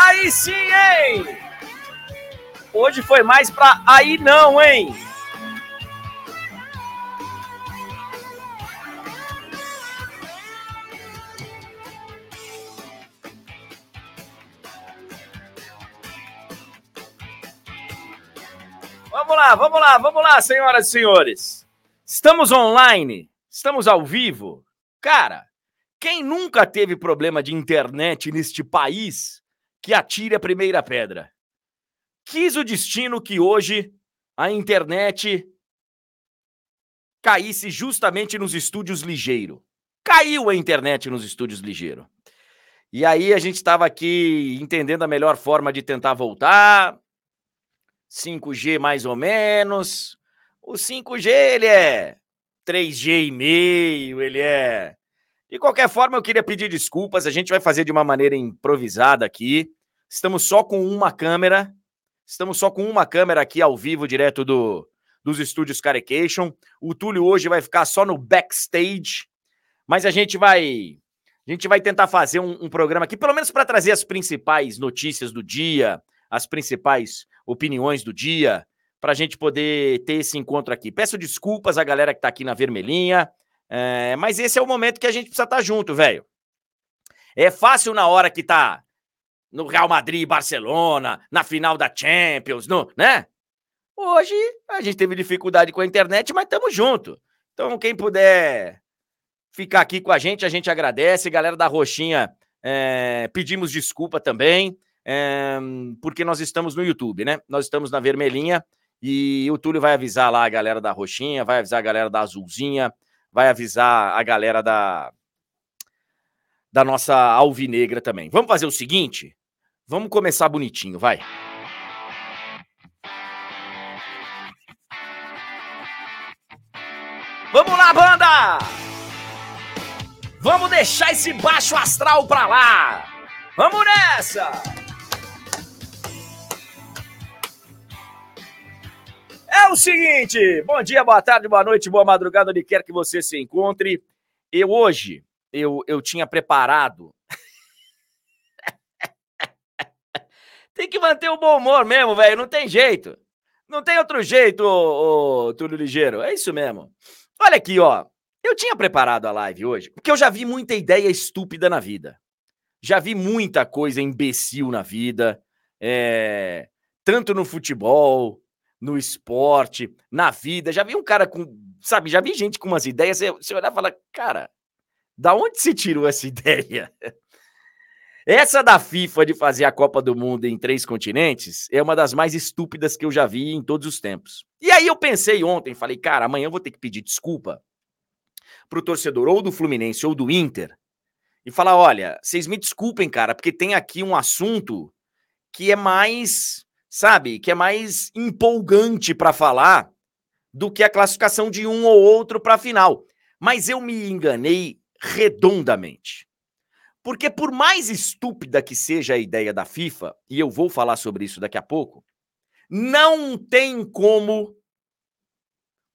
Aí sim, hein? Hoje foi mais pra aí não, hein? Vamos lá, vamos lá, vamos lá, senhoras e senhores. Estamos online, estamos ao vivo. Cara, quem nunca teve problema de internet neste país, que atire a primeira pedra. Quis o destino que hoje a internet caísse justamente nos estúdios ligeiro. Caiu a internet nos estúdios ligeiro. E aí a gente estava aqui entendendo a melhor forma de tentar voltar. 5G mais ou menos. O 5G ele é 3G e meio, ele é de qualquer forma, eu queria pedir desculpas. A gente vai fazer de uma maneira improvisada aqui. Estamos só com uma câmera. Estamos só com uma câmera aqui ao vivo, direto do, dos estúdios Carecation. O Túlio hoje vai ficar só no backstage. Mas a gente vai. A gente vai tentar fazer um, um programa aqui, pelo menos para trazer as principais notícias do dia, as principais opiniões do dia, para a gente poder ter esse encontro aqui. Peço desculpas à galera que está aqui na vermelhinha. É, mas esse é o momento que a gente precisa estar tá junto, velho. É fácil na hora que tá no Real Madrid Barcelona, na final da Champions, no, né? Hoje a gente teve dificuldade com a internet, mas estamos junto. Então, quem puder ficar aqui com a gente, a gente agradece. Galera da Roxinha, é, pedimos desculpa também, é, porque nós estamos no YouTube, né? Nós estamos na Vermelhinha e o Túlio vai avisar lá a galera da Roxinha, vai avisar a galera da Azulzinha, vai avisar a galera da, da nossa alvinegra também. Vamos fazer o seguinte? Vamos começar bonitinho, vai. Vamos lá, banda! Vamos deixar esse baixo astral pra lá! Vamos nessa! É o seguinte, bom dia, boa tarde, boa noite, boa madrugada, onde quer que você se encontre. Eu hoje, eu, eu tinha preparado. tem que manter o bom humor mesmo, velho, não tem jeito. Não tem outro jeito, ô, ô, Túlio Ligeiro, é isso mesmo. Olha aqui, ó, eu tinha preparado a live hoje, porque eu já vi muita ideia estúpida na vida. Já vi muita coisa imbecil na vida, é... tanto no futebol, no esporte, na vida. Já vi um cara com, sabe, já vi gente com umas ideias, você, olhar e falar, cara, da onde se tirou essa ideia? Essa da FIFA de fazer a Copa do Mundo em três continentes é uma das mais estúpidas que eu já vi em todos os tempos. E aí eu pensei ontem, falei, cara, amanhã eu vou ter que pedir desculpa pro torcedor ou do Fluminense ou do Inter e falar, olha, vocês me desculpem, cara, porque tem aqui um assunto que é mais sabe, que é mais empolgante para falar do que a classificação de um ou outro para a final. Mas eu me enganei redondamente. Porque por mais estúpida que seja a ideia da FIFA, e eu vou falar sobre isso daqui a pouco, não tem como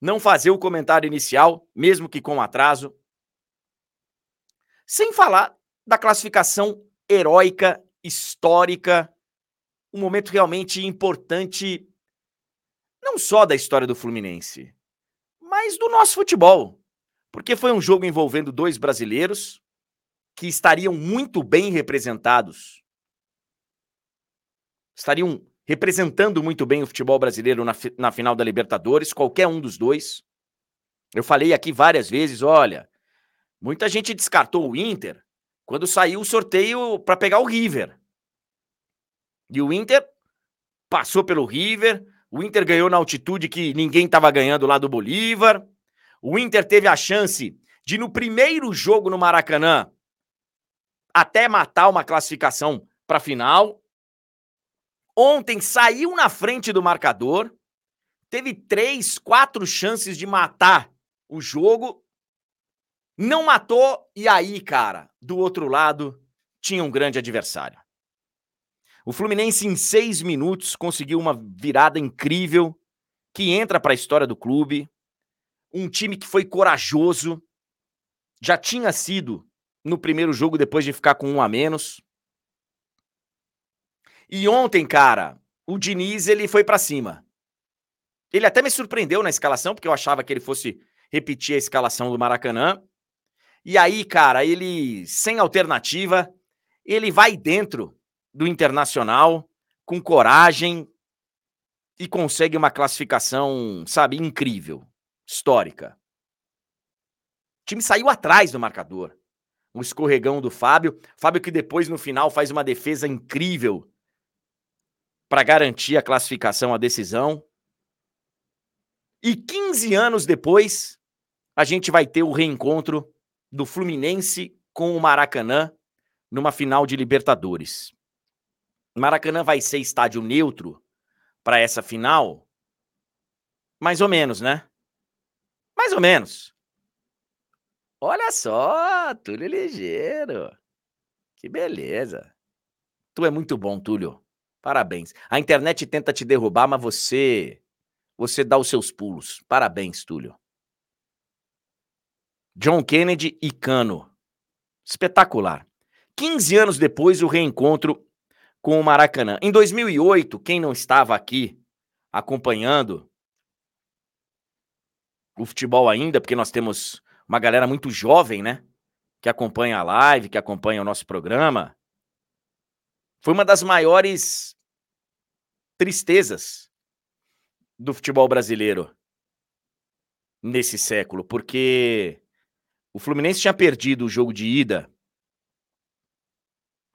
não fazer o comentário inicial, mesmo que com atraso, sem falar da classificação heróica, histórica um momento realmente importante, não só da história do Fluminense, mas do nosso futebol. Porque foi um jogo envolvendo dois brasileiros que estariam muito bem representados. Estariam representando muito bem o futebol brasileiro na, na final da Libertadores, qualquer um dos dois. Eu falei aqui várias vezes, olha, muita gente descartou o Inter quando saiu o sorteio para pegar o River. E o Inter passou pelo River, o Inter ganhou na altitude que ninguém estava ganhando lá do Bolívar. O Inter teve a chance de, no primeiro jogo no Maracanã, até matar uma classificação para a final. Ontem saiu na frente do marcador, teve três, quatro chances de matar o jogo, não matou, e aí, cara, do outro lado, tinha um grande adversário. O Fluminense, em seis minutos, conseguiu uma virada incrível que entra para a história do clube. Um time que foi corajoso, já tinha sido no primeiro jogo depois de ficar com um a menos. E ontem, cara, o Diniz ele foi para cima. Ele até me surpreendeu na escalação, porque eu achava que ele fosse repetir a escalação do Maracanã. E aí, cara, ele sem alternativa, ele vai dentro do Internacional com coragem e consegue uma classificação, sabe, incrível, histórica. O time saiu atrás do marcador. Um escorregão do Fábio. Fábio que depois, no final, faz uma defesa incrível para garantir a classificação, a decisão. E 15 anos depois, a gente vai ter o reencontro do Fluminense com o Maracanã numa final de Libertadores. Maracanã vai ser estádio neutro para essa final? Mais ou menos, né? Mais ou menos. Olha só, Túlio Ligeiro. Que beleza. Tu é muito bom, Túlio. Parabéns. A internet tenta te derrubar, mas você você dá os seus pulos. Parabéns, Túlio. John Kennedy e Cano. Espetacular. 15 anos depois, o reencontro com o Maracanã. Em 2008, quem não estava aqui acompanhando o futebol ainda, porque nós temos uma galera muito jovem, né? Que acompanha a live, que acompanha o nosso programa. Foi uma das maiores tristezas do futebol brasileiro nesse século, porque o Fluminense tinha perdido o jogo de ida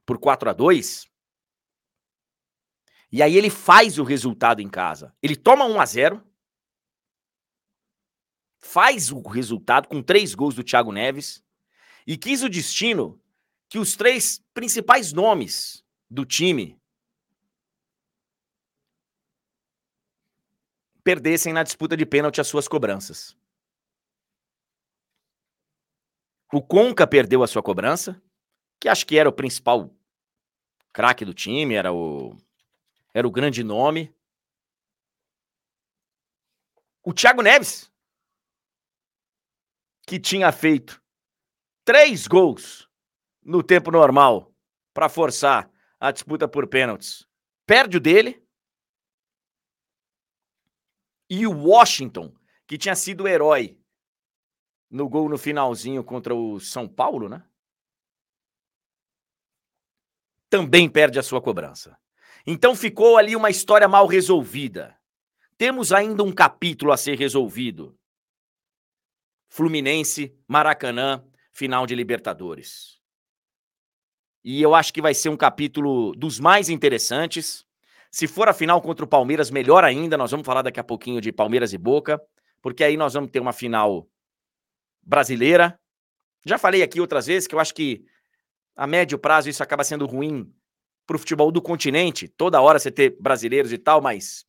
por 4 a 2 e aí ele faz o resultado em casa. Ele toma 1 a 0 faz o resultado com três gols do Thiago Neves e quis o destino que os três principais nomes do time perdessem na disputa de pênalti as suas cobranças. O Conca perdeu a sua cobrança, que acho que era o principal craque do time, era o era o grande nome. O Thiago Neves que tinha feito três gols no tempo normal para forçar a disputa por pênaltis, perde o dele. E o Washington, que tinha sido o herói no gol no finalzinho contra o São Paulo, né? Também perde a sua cobrança. Então ficou ali uma história mal resolvida. Temos ainda um capítulo a ser resolvido. Fluminense, Maracanã, final de Libertadores. E eu acho que vai ser um capítulo dos mais interessantes. Se for a final contra o Palmeiras, melhor ainda. Nós vamos falar daqui a pouquinho de Palmeiras e Boca, porque aí nós vamos ter uma final brasileira. Já falei aqui outras vezes que eu acho que a médio prazo isso acaba sendo ruim para o futebol do continente. Toda hora você ter brasileiros e tal, mas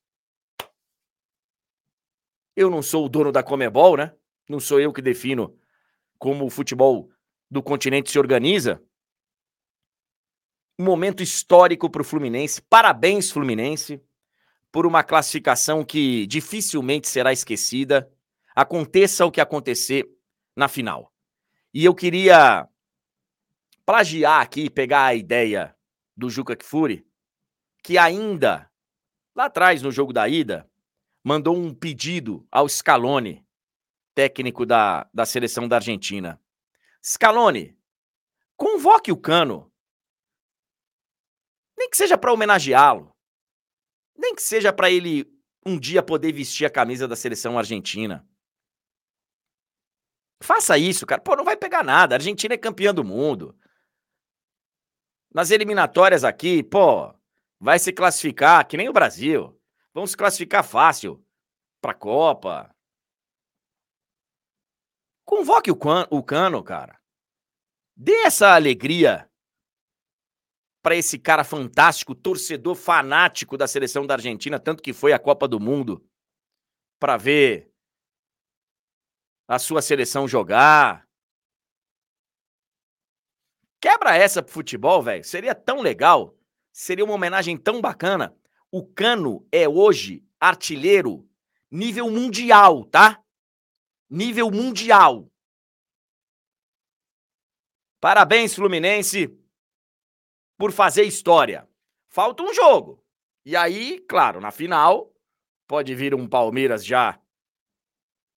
eu não sou o dono da Comebol, né? não sou eu que defino como o futebol do continente se organiza. Um momento histórico para o Fluminense. Parabéns, Fluminense, por uma classificação que dificilmente será esquecida. Aconteça o que acontecer na final. E eu queria plagiar aqui, pegar a ideia do Juca Kfouri, que ainda lá atrás no jogo da ida mandou um pedido ao Scaloni técnico da, da seleção da Argentina. Scaloni, convoque o Cano. Nem que seja para homenageá-lo. Nem que seja para ele um dia poder vestir a camisa da seleção argentina. Faça isso, cara. Pô, não vai pegar nada. A Argentina é campeã do mundo. Nas eliminatórias aqui, pô, vai se classificar que nem o Brasil. Vamos se classificar fácil para a Copa. Convoque o, o Cano, cara. Dê essa alegria para esse cara fantástico, torcedor fanático da seleção da Argentina, tanto que foi a Copa do Mundo, para ver a sua seleção jogar. Quebra essa pro futebol, velho. Seria tão legal. Seria uma homenagem tão bacana. O Cano é hoje artilheiro nível mundial, tá? nível mundial. Parabéns, Fluminense, por fazer história. Falta um jogo. E aí, claro, na final, pode vir um Palmeiras já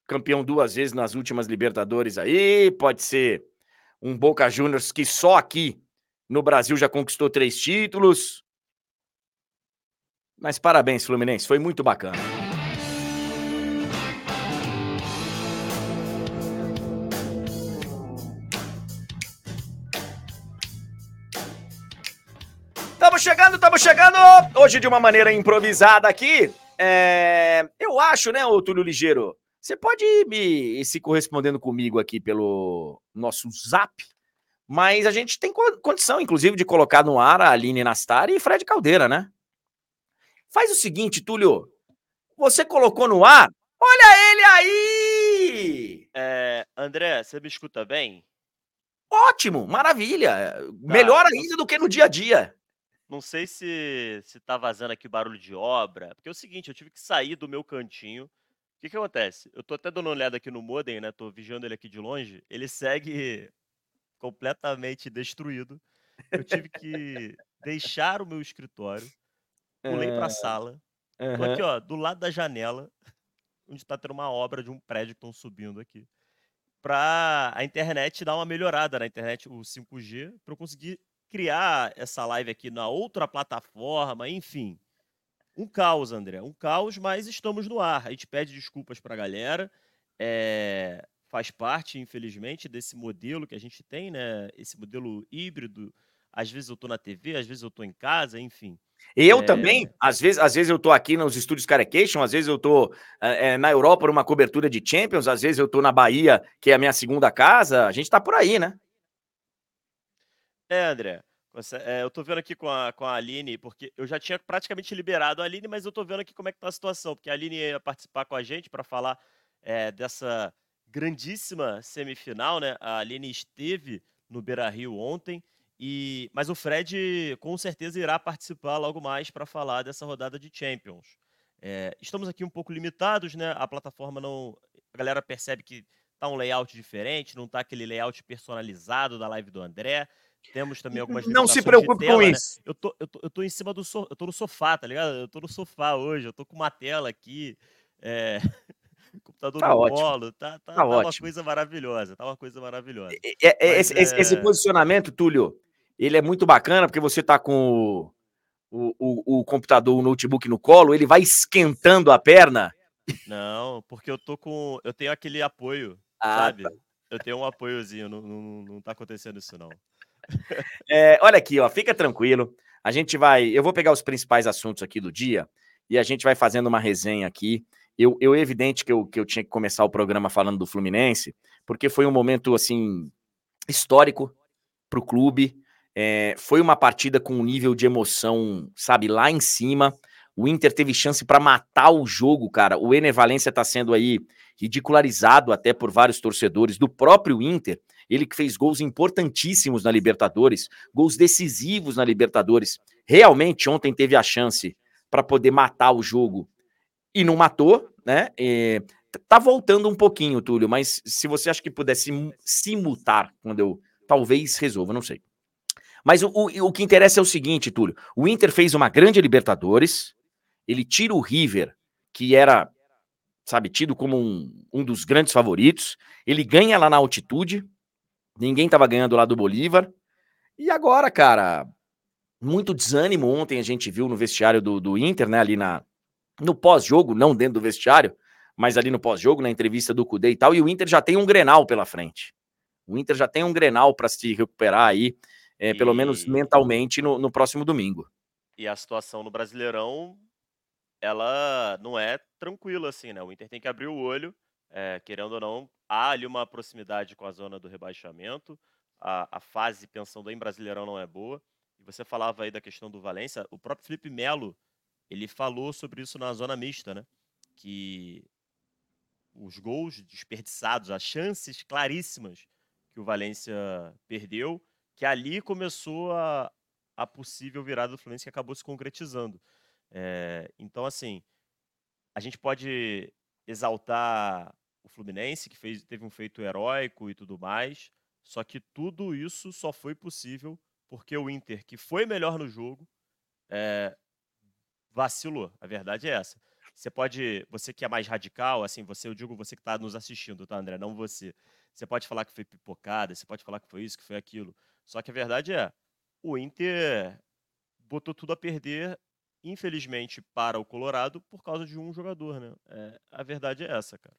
campeão duas vezes nas últimas Libertadores aí, pode ser um Boca Juniors que só aqui no Brasil já conquistou três títulos. Mas parabéns, Fluminense, foi muito bacana. Estamos chegando, estamos chegando! Hoje de uma maneira improvisada aqui. É... Eu acho, né, ô Túlio Ligeiro? Você pode me se correspondendo comigo aqui pelo nosso zap, mas a gente tem condição, inclusive, de colocar no ar a Aline Nastari e Fred Caldeira, né? Faz o seguinte, Túlio. Você colocou no ar? Olha ele aí! É, André, você me escuta bem? Ótimo, maravilha. Tá, Melhor ainda do que no dia a dia. Não sei se se tá vazando aqui barulho de obra, porque é o seguinte, eu tive que sair do meu cantinho que, que acontece? Eu tô até dando uma olhada aqui no modem, né? Tô vigiando ele aqui de longe. Ele segue completamente destruído. Eu tive que deixar o meu escritório, pulei para a sala. Tô aqui, ó, do lado da janela, onde está tendo uma obra de um prédio que estão subindo aqui. Para a internet dar uma melhorada na internet, o 5G, para eu conseguir criar essa live aqui na outra plataforma, enfim. Um caos, André. Um caos, mas estamos no ar. A gente pede desculpas para a galera. É, faz parte, infelizmente, desse modelo que a gente tem, né? Esse modelo híbrido. Às vezes eu estou na TV, às vezes eu estou em casa, enfim. Eu é... também, às vezes, às vezes eu estou aqui nos estúdios Carecation, às vezes eu estou é, na Europa numa cobertura de Champions, às vezes eu estou na Bahia, que é a minha segunda casa. A gente está por aí, né? É, André. É, eu tô vendo aqui com a, com a Aline, porque eu já tinha praticamente liberado a Aline, mas eu tô vendo aqui como é que tá a situação, porque a Aline ia participar com a gente para falar é, dessa grandíssima semifinal, né? A Aline esteve no Beira Rio ontem, e mas o Fred com certeza irá participar logo mais para falar dessa rodada de Champions. É, estamos aqui um pouco limitados, né? A plataforma não. A galera percebe que tá um layout diferente, não tá aquele layout personalizado da live do André. Temos também algumas Não se preocupe tela, com né? isso. Eu tô, eu, tô, eu tô em cima do so, eu tô no sofá, tá ligado? Eu tô no sofá hoje, eu tô com uma tela aqui, é... computador tá no ótimo. colo, tá, tá, tá, tá uma coisa maravilhosa, tá uma coisa maravilhosa. É, é, Mas, esse, esse, posicionamento, Túlio, ele é muito bacana porque você tá com o, o, o computador, o notebook no colo, ele vai esquentando a perna. Não, porque eu tô com. Eu tenho aquele apoio, ah, sabe? Tá. Eu tenho um apoiozinho, não, não, não tá acontecendo isso, não. É, olha aqui, ó, fica tranquilo. A gente vai. Eu vou pegar os principais assuntos aqui do dia e a gente vai fazendo uma resenha aqui. Eu, eu evidente que eu, que eu tinha que começar o programa falando do Fluminense, porque foi um momento assim histórico para o clube. É, foi uma partida com um nível de emoção, sabe, lá em cima. O Inter teve chance para matar o jogo, cara. O Ener Valência está sendo aí ridicularizado até por vários torcedores do próprio Inter. Ele que fez gols importantíssimos na Libertadores, gols decisivos na Libertadores. Realmente ontem teve a chance para poder matar o jogo e não matou, né? É, tá voltando um pouquinho, Túlio, mas se você acha que pudesse se mutar quando eu talvez resolva, não sei. Mas o, o, o que interessa é o seguinte, Túlio: o Inter fez uma grande Libertadores, ele tira o River, que era, sabe, tido como um, um dos grandes favoritos, ele ganha lá na altitude, ninguém estava ganhando lá do Bolívar, e agora, cara, muito desânimo ontem a gente viu no vestiário do, do Inter, né, ali na, no pós-jogo, não dentro do vestiário, mas ali no pós-jogo, na entrevista do Cudê e tal, e o Inter já tem um Grenal pela frente. O Inter já tem um Grenal para se recuperar aí, é, e... pelo menos mentalmente, no, no próximo domingo. E a situação no Brasileirão ela não é tranquila assim, né? O Inter tem que abrir o olho, é, querendo ou não, há ali uma proximidade com a zona do rebaixamento, a, a fase pensando em Brasileirão não é boa. E você falava aí da questão do Valência, o próprio Felipe Melo, ele falou sobre isso na zona mista, né? Que os gols desperdiçados, as chances claríssimas que o Valência perdeu, que ali começou a, a possível virada do Fluminense que acabou se concretizando. É, então, assim, a gente pode exaltar o Fluminense, que fez, teve um feito heróico e tudo mais, só que tudo isso só foi possível porque o Inter, que foi melhor no jogo, é, vacilou. A verdade é essa. Você pode, você que é mais radical, assim, você, eu digo você que está nos assistindo, tá, André? Não você. Você pode falar que foi pipocada, você pode falar que foi isso, que foi aquilo. Só que a verdade é, o Inter botou tudo a perder, infelizmente, para o Colorado por causa de um jogador, né? É, a verdade é essa, cara.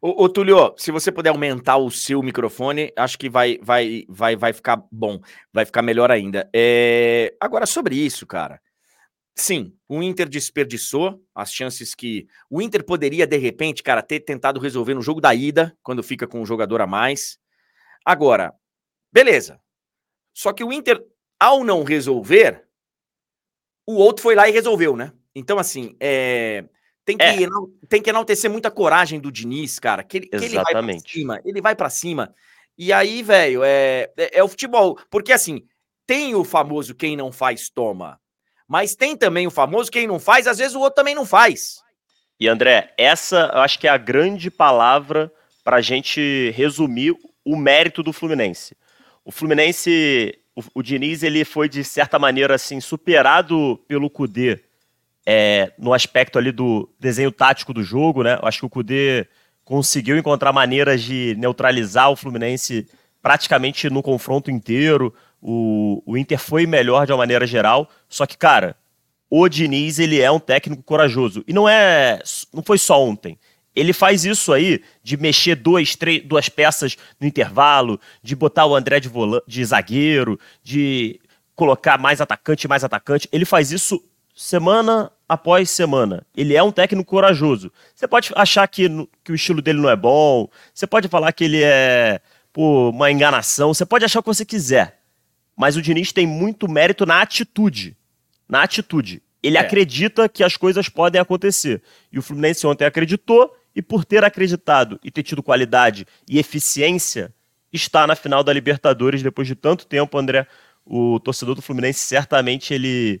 Ô, ô, Túlio, se você puder aumentar o seu microfone, acho que vai, vai, vai, vai ficar bom, vai ficar melhor ainda. É... Agora, sobre isso, cara. Sim, o Inter desperdiçou as chances que. O Inter poderia, de repente, cara, ter tentado resolver no jogo da ida, quando fica com um jogador a mais. Agora, beleza. Só que o Inter, ao não resolver, o outro foi lá e resolveu, né? Então, assim, é... Tem que, é. tem que enaltecer muita coragem do Diniz, cara. Que ele, que ele vai pra cima. Ele vai para cima. E aí, velho, é, é, é, o futebol. Porque, assim, tem o famoso quem não faz, toma. Mas tem também o famoso quem não faz, às vezes o outro também não faz. E, André, essa eu acho que é a grande palavra pra gente resumir o mérito do Fluminense. O Fluminense, o, o Diniz, ele foi, de certa maneira, assim, superado pelo Cudê é, no aspecto ali do desenho tático do jogo, né? Eu acho que o Cudê conseguiu encontrar maneiras de neutralizar o Fluminense praticamente no confronto inteiro. O, o Inter foi melhor de uma maneira geral, só que, cara, o Diniz, ele é um técnico corajoso. E não é. Não foi só ontem. Ele faz isso aí de mexer dois, três, duas peças no intervalo, de botar o André de, de zagueiro, de colocar mais atacante, mais atacante. Ele faz isso semana após semana. Ele é um técnico corajoso. Você pode achar que, que o estilo dele não é bom, você pode falar que ele é pô, uma enganação, você pode achar o que você quiser. Mas o Diniz tem muito mérito na atitude. Na atitude. Ele é. acredita que as coisas podem acontecer. E o Fluminense ontem acreditou, e por ter acreditado e ter tido qualidade e eficiência, está na final da Libertadores depois de tanto tempo, André. O torcedor do Fluminense certamente ele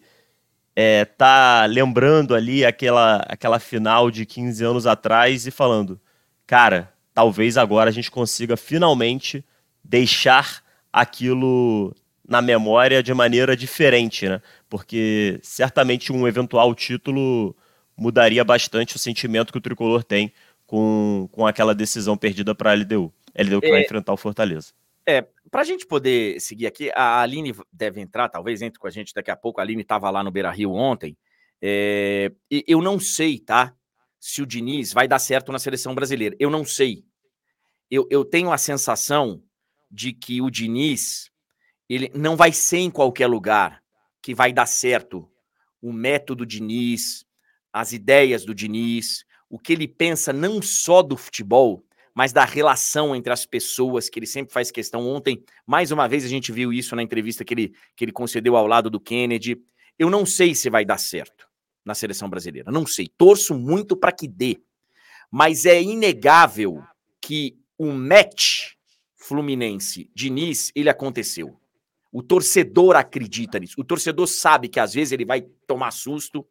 é, tá lembrando ali aquela, aquela final de 15 anos atrás e falando, cara, talvez agora a gente consiga finalmente deixar aquilo na memória de maneira diferente, né? Porque certamente um eventual título mudaria bastante o sentimento que o tricolor tem com, com aquela decisão perdida para a LDU. LDU que é, vai enfrentar o Fortaleza. É, para a gente poder seguir aqui, a Aline deve entrar, talvez entre com a gente daqui a pouco. A Aline estava lá no Beira Rio ontem. É, eu não sei, tá? Se o Diniz vai dar certo na seleção brasileira. Eu não sei. Eu, eu tenho a sensação de que o Diniz ele não vai ser em qualquer lugar que vai dar certo o método Diniz, as ideias do Diniz, o que ele pensa não só do futebol, mas da relação entre as pessoas, que ele sempre faz questão. Ontem, mais uma vez, a gente viu isso na entrevista que ele, que ele concedeu ao lado do Kennedy. Eu não sei se vai dar certo na seleção brasileira, não sei. Torço muito para que dê, mas é inegável que o match Fluminense-Diniz, ele aconteceu. O torcedor acredita nisso. O torcedor sabe que às vezes ele vai tomar susto,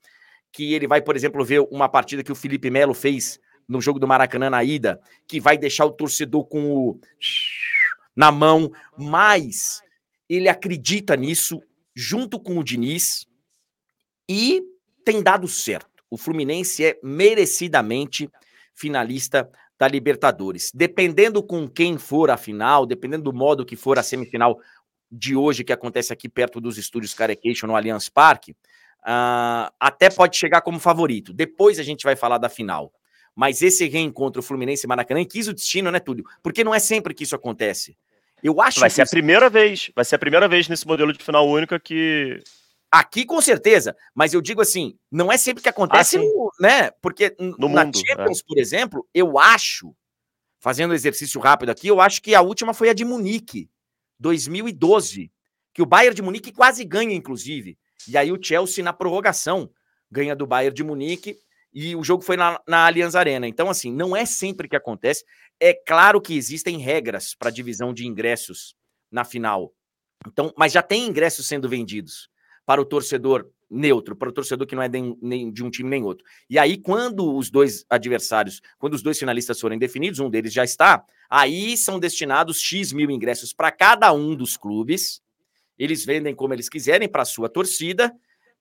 que ele vai, por exemplo, ver uma partida que o Felipe Melo fez no jogo do Maracanã na ida, que vai deixar o torcedor com o na mão, mas ele acredita nisso junto com o Diniz e tem dado certo. O Fluminense é merecidamente finalista da Libertadores. Dependendo com quem for a final, dependendo do modo que for a semifinal de hoje, que acontece aqui perto dos estúdios Carecation no Allianz Parque, uh, até pode chegar como favorito. Depois a gente vai falar da final. Mas esse reencontro Fluminense e Maracanã quis o destino, né, Túlio? Porque não é sempre que isso acontece. Eu acho vai ser a primeira vez, vai ser a primeira vez nesse modelo de final única que aqui com certeza, mas eu digo assim, não é sempre que acontece, ah, né? Porque no na mundo, Champions, é. por exemplo, eu acho, fazendo um exercício rápido aqui, eu acho que a última foi a de Munique, 2012, que o Bayern de Munique quase ganha inclusive. E aí o Chelsea na prorrogação ganha do Bayern de Munique e o jogo foi na, na Allianz Arena. Então, assim, não é sempre que acontece. É claro que existem regras para divisão de ingressos na final. Então, mas já tem ingressos sendo vendidos para o torcedor neutro, para o torcedor que não é de, nem de um time nem outro. E aí, quando os dois adversários, quando os dois finalistas forem definidos, um deles já está, aí são destinados X mil ingressos para cada um dos clubes. Eles vendem como eles quiserem para a sua torcida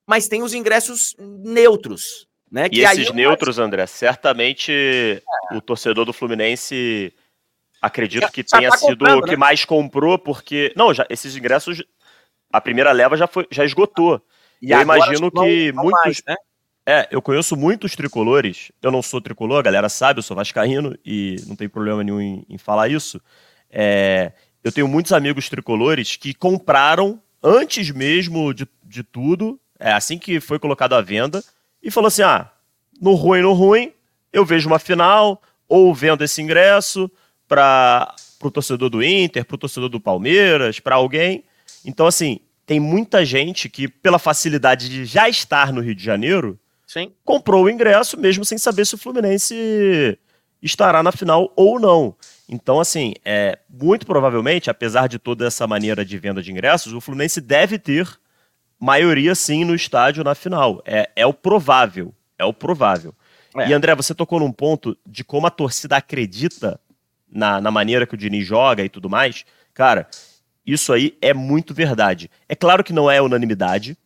mas tem os ingressos neutros. Né, e esses neutros, André, certamente é. o torcedor do Fluminense acredito que tenha tá sido o que né? mais comprou, porque. Não, já, esses ingressos, a primeira leva já, foi, já esgotou. E eu imagino que muitos. Mais, né? É, eu conheço muitos tricolores. Eu não sou tricolor, a galera sabe, eu sou vascaíno e não tem problema nenhum em, em falar isso. É, eu tenho muitos amigos tricolores que compraram antes mesmo de, de tudo, é, assim que foi colocado à venda, e falou assim: ah, no ruim, no ruim, eu vejo uma final, ou vendo esse ingresso para o torcedor do Inter, para o torcedor do Palmeiras, para alguém. Então, assim, tem muita gente que, pela facilidade de já estar no Rio de Janeiro, Sim. comprou o ingresso mesmo sem saber se o Fluminense estará na final ou não. Então, assim, é, muito provavelmente, apesar de toda essa maneira de venda de ingressos, o Fluminense deve ter maioria sim no estádio na final. É, é o provável. É o provável. É. E André, você tocou num ponto de como a torcida acredita na, na maneira que o Diniz joga e tudo mais. Cara, isso aí é muito verdade. É claro que não é unanimidade.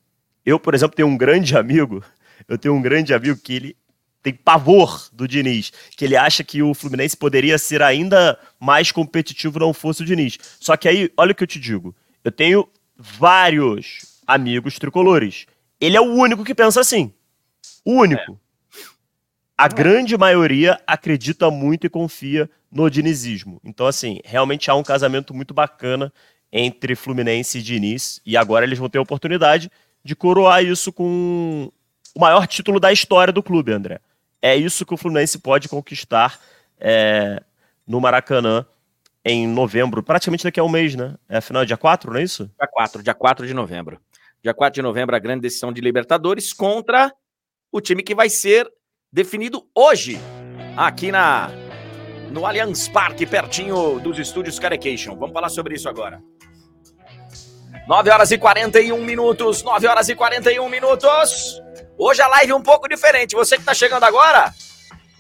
Eu, por exemplo, tenho um grande amigo. Eu tenho um grande amigo que ele tem pavor do Diniz, que ele acha que o Fluminense poderia ser ainda mais competitivo não fosse o Diniz. Só que aí, olha o que eu te digo. Eu tenho vários amigos tricolores. Ele é o único que pensa assim. O único. É. A grande maioria acredita muito e confia no dinizismo. Então, assim, realmente há um casamento muito bacana entre Fluminense e Diniz. E agora eles vão ter a oportunidade de coroar isso com o maior título da história do clube, André é isso que o Fluminense pode conquistar é, no Maracanã em novembro, praticamente daqui a um mês, né? É final dia 4, não é isso? Dia 4, dia 4 de novembro. Dia 4 de novembro, a grande decisão de Libertadores contra o time que vai ser definido hoje, aqui na no Allianz Parque, pertinho dos estúdios Carecation. Vamos falar sobre isso agora. 9 horas e 41 minutos, 9 horas e 41 minutos. Hoje a live é um pouco diferente. Você que está chegando agora,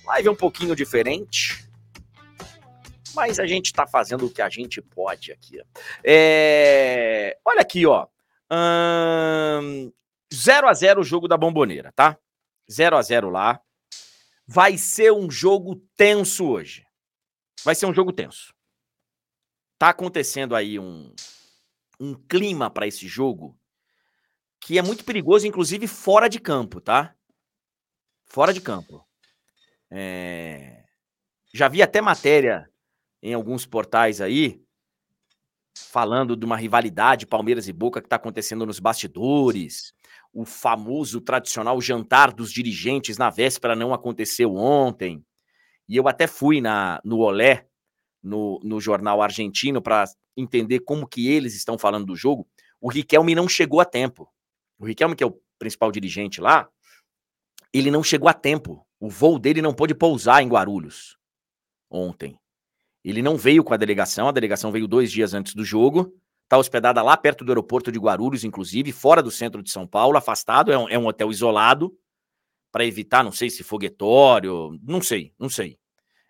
live um pouquinho diferente. Mas a gente está fazendo o que a gente pode aqui. É... Olha aqui, ó. 0 a 0 o jogo da Bomboneira, tá? 0 a 0 lá. Vai ser um jogo tenso hoje. Vai ser um jogo tenso. Tá acontecendo aí um, um clima para esse jogo que é muito perigoso, inclusive fora de campo, tá? Fora de campo. É... Já vi até matéria em alguns portais aí falando de uma rivalidade Palmeiras e Boca que está acontecendo nos bastidores. O famoso tradicional jantar dos dirigentes na véspera não aconteceu ontem. E eu até fui na no Olé, no, no jornal argentino, para entender como que eles estão falando do jogo. O Riquelme não chegou a tempo. O Riquelme, que é o principal dirigente lá, ele não chegou a tempo. O voo dele não pôde pousar em Guarulhos ontem. Ele não veio com a delegação, a delegação veio dois dias antes do jogo. Está hospedada lá perto do aeroporto de Guarulhos, inclusive, fora do centro de São Paulo, afastado. É um, é um hotel isolado para evitar, não sei se foguetório, não sei, não sei.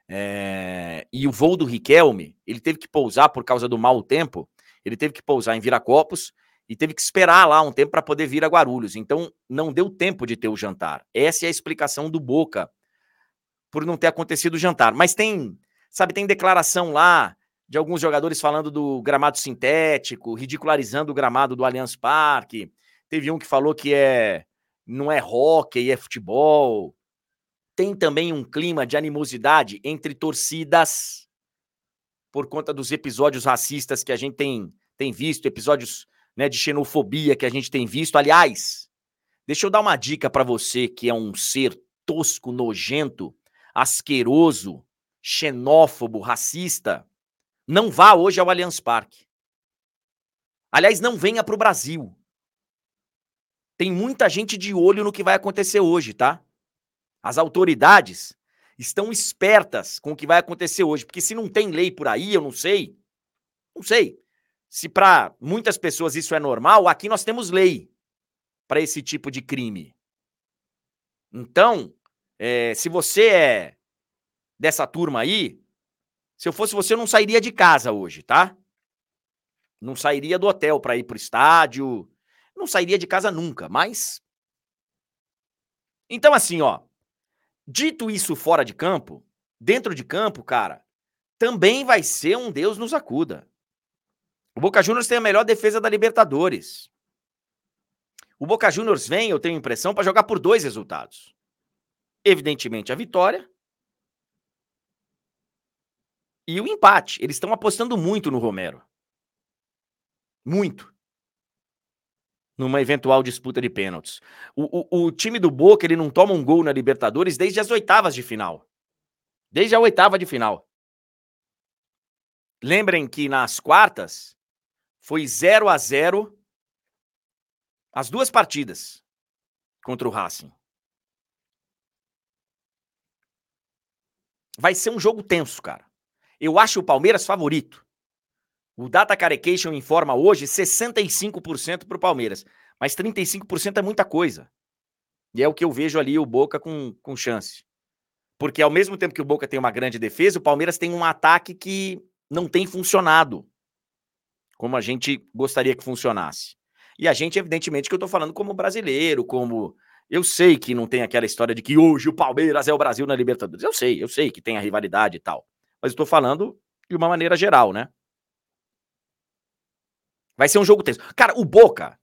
É... E o voo do Riquelme, ele teve que pousar por causa do mau tempo. Ele teve que pousar em Viracopos e teve que esperar lá um tempo para poder vir a Guarulhos. Então, não deu tempo de ter o jantar. Essa é a explicação do Boca por não ter acontecido o jantar. Mas tem, sabe, tem declaração lá de alguns jogadores falando do gramado sintético, ridicularizando o gramado do Allianz Parque. Teve um que falou que é não é hockey, é futebol. Tem também um clima de animosidade entre torcidas por conta dos episódios racistas que a gente tem, tem visto, episódios né, de xenofobia que a gente tem visto. Aliás, deixa eu dar uma dica para você que é um ser tosco, nojento, asqueroso, xenófobo, racista. Não vá hoje ao Allianz Parque. Aliás, não venha para o Brasil. Tem muita gente de olho no que vai acontecer hoje, tá? As autoridades estão espertas com o que vai acontecer hoje, porque se não tem lei por aí, eu não sei. Não sei. Se para muitas pessoas isso é normal, aqui nós temos lei para esse tipo de crime. Então, é, se você é dessa turma aí, se eu fosse você, eu não sairia de casa hoje, tá? Não sairia do hotel para ir pro estádio. Não sairia de casa nunca, mas Então, assim, ó, dito isso fora de campo, dentro de campo, cara, também vai ser um Deus nos acuda. O Boca Juniors tem a melhor defesa da Libertadores. O Boca Juniors vem, eu tenho a impressão, para jogar por dois resultados. Evidentemente, a vitória e o empate. Eles estão apostando muito no Romero. Muito. Numa eventual disputa de pênaltis. O, o, o, time do Boca ele não toma um gol na Libertadores desde as oitavas de final. Desde a oitava de final. Lembrem que nas quartas foi 0 a 0 as duas partidas contra o Racing. Vai ser um jogo tenso, cara. Eu acho o Palmeiras favorito. O Data Carecation informa hoje 65% para o Palmeiras. Mas 35% é muita coisa. E é o que eu vejo ali o Boca com, com chance. Porque ao mesmo tempo que o Boca tem uma grande defesa, o Palmeiras tem um ataque que não tem funcionado como a gente gostaria que funcionasse. E a gente, evidentemente, que eu estou falando como brasileiro, como. Eu sei que não tem aquela história de que hoje o Palmeiras é o Brasil na Libertadores. Eu sei, eu sei que tem a rivalidade e tal. Mas estou falando de uma maneira geral, né? Vai ser um jogo tenso. Cara, o Boca,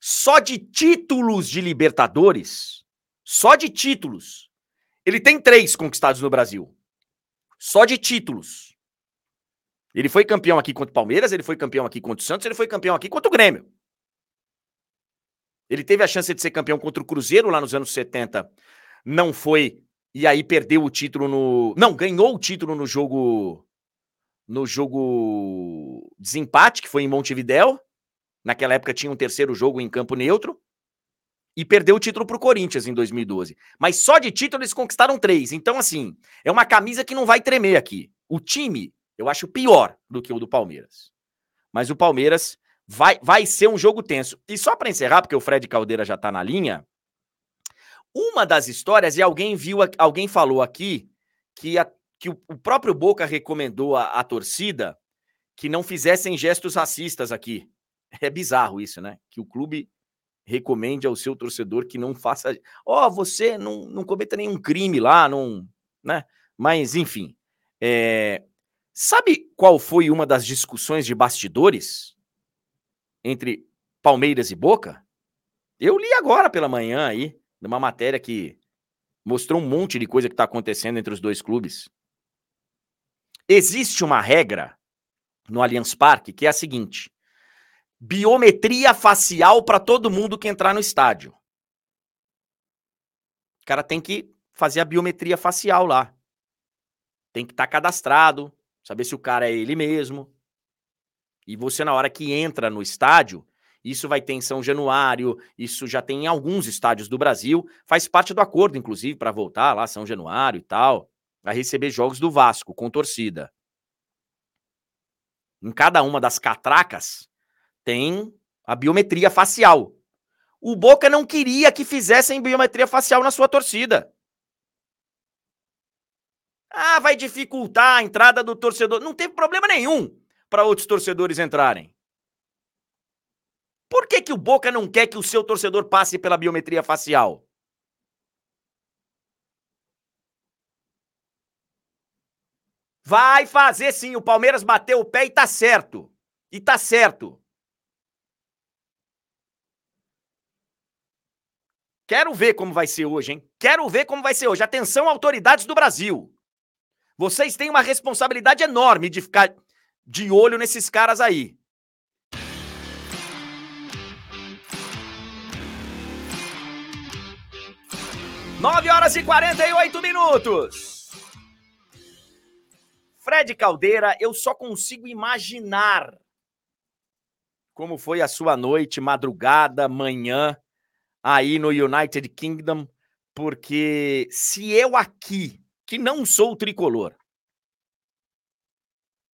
só de títulos de Libertadores, só de títulos, ele tem três conquistados no Brasil. Só de títulos. Ele foi campeão aqui contra o Palmeiras, ele foi campeão aqui contra o Santos, ele foi campeão aqui contra o Grêmio. Ele teve a chance de ser campeão contra o Cruzeiro lá nos anos 70. Não foi e aí perdeu o título no. Não, ganhou o título no jogo. No jogo desempate, que foi em Montevidéu. Naquela época tinha um terceiro jogo em campo neutro. E perdeu o título para o Corinthians em 2012. Mas só de título eles conquistaram três. Então, assim, é uma camisa que não vai tremer aqui. O time, eu acho pior do que o do Palmeiras. Mas o Palmeiras vai, vai ser um jogo tenso. E só para encerrar, porque o Fred Caldeira já está na linha, uma das histórias, e alguém viu, alguém falou aqui que, a, que o, próprio Boca recomendou à torcida que não fizessem gestos racistas aqui. É bizarro isso, né? Que o clube recomende ao seu torcedor que não faça. Ó, oh, você não, não cometa nenhum crime lá, não. Né? Mas, enfim. É... Sabe qual foi uma das discussões de bastidores entre Palmeiras e Boca? Eu li agora pela manhã aí numa matéria que mostrou um monte de coisa que está acontecendo entre os dois clubes. Existe uma regra no Allianz Parque que é a seguinte: biometria facial para todo mundo que entrar no estádio. O cara tem que fazer a biometria facial lá. Tem que estar tá cadastrado, saber se o cara é ele mesmo. E você, na hora que entra no estádio, isso vai ter em São Januário, isso já tem em alguns estádios do Brasil. Faz parte do acordo, inclusive, para voltar lá, São Januário e tal. Vai receber jogos do Vasco com torcida. Em cada uma das catracas tem a biometria facial. O Boca não queria que fizessem biometria facial na sua torcida. Ah, vai dificultar a entrada do torcedor. Não teve problema nenhum para outros torcedores entrarem. Por que, que o Boca não quer que o seu torcedor passe pela biometria facial? Vai fazer sim, o Palmeiras bateu o pé e tá certo. E tá certo. Quero ver como vai ser hoje, hein? Quero ver como vai ser hoje. Atenção, autoridades do Brasil. Vocês têm uma responsabilidade enorme de ficar de olho nesses caras aí. 9 horas e 48 minutos. Fred Caldeira, eu só consigo imaginar como foi a sua noite, madrugada, manhã, aí no United Kingdom, porque se eu aqui, que não sou tricolor,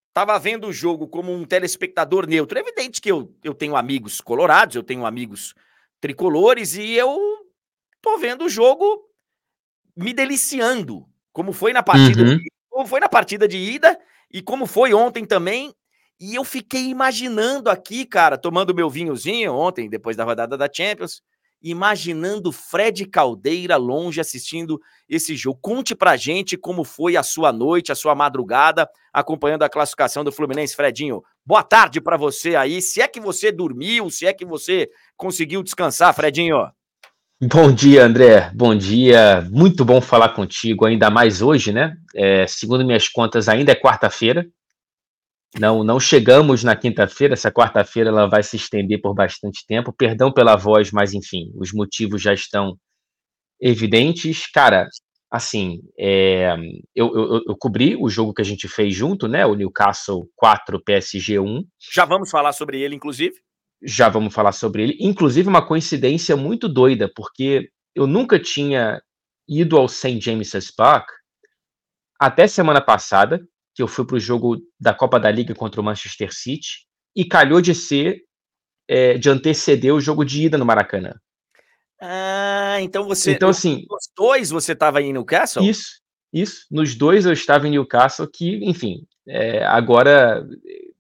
estava vendo o jogo como um telespectador neutro, é evidente que eu, eu tenho amigos colorados, eu tenho amigos tricolores e eu tô vendo o jogo me deliciando, como foi na partida, uhum. de, como foi na partida de ida e como foi ontem também. E eu fiquei imaginando aqui, cara, tomando meu vinhozinho ontem, depois da rodada da Champions, imaginando Fred Caldeira longe assistindo esse jogo. Conte pra gente como foi a sua noite, a sua madrugada, acompanhando a classificação do Fluminense, Fredinho. Boa tarde para você aí. Se é que você dormiu, se é que você conseguiu descansar, Fredinho. Bom dia, André. Bom dia. Muito bom falar contigo, ainda mais hoje, né? É, segundo minhas contas, ainda é quarta-feira. Não, não chegamos na quinta-feira. Essa quarta-feira ela vai se estender por bastante tempo. Perdão pela voz, mas enfim, os motivos já estão evidentes. Cara, assim, é, eu, eu, eu, cobri o jogo que a gente fez junto, né? O Newcastle 4 PSG 1. Já vamos falar sobre ele, inclusive já vamos falar sobre ele. Inclusive, uma coincidência muito doida, porque eu nunca tinha ido ao St. James's Park até semana passada, que eu fui para o jogo da Copa da Liga contra o Manchester City, e calhou de ser, é, de anteceder o jogo de ida no Maracanã. Ah, então você. Então, assim. Os dois você estava em Newcastle? Isso, isso. Nos dois eu estava em Newcastle, que, enfim, é, agora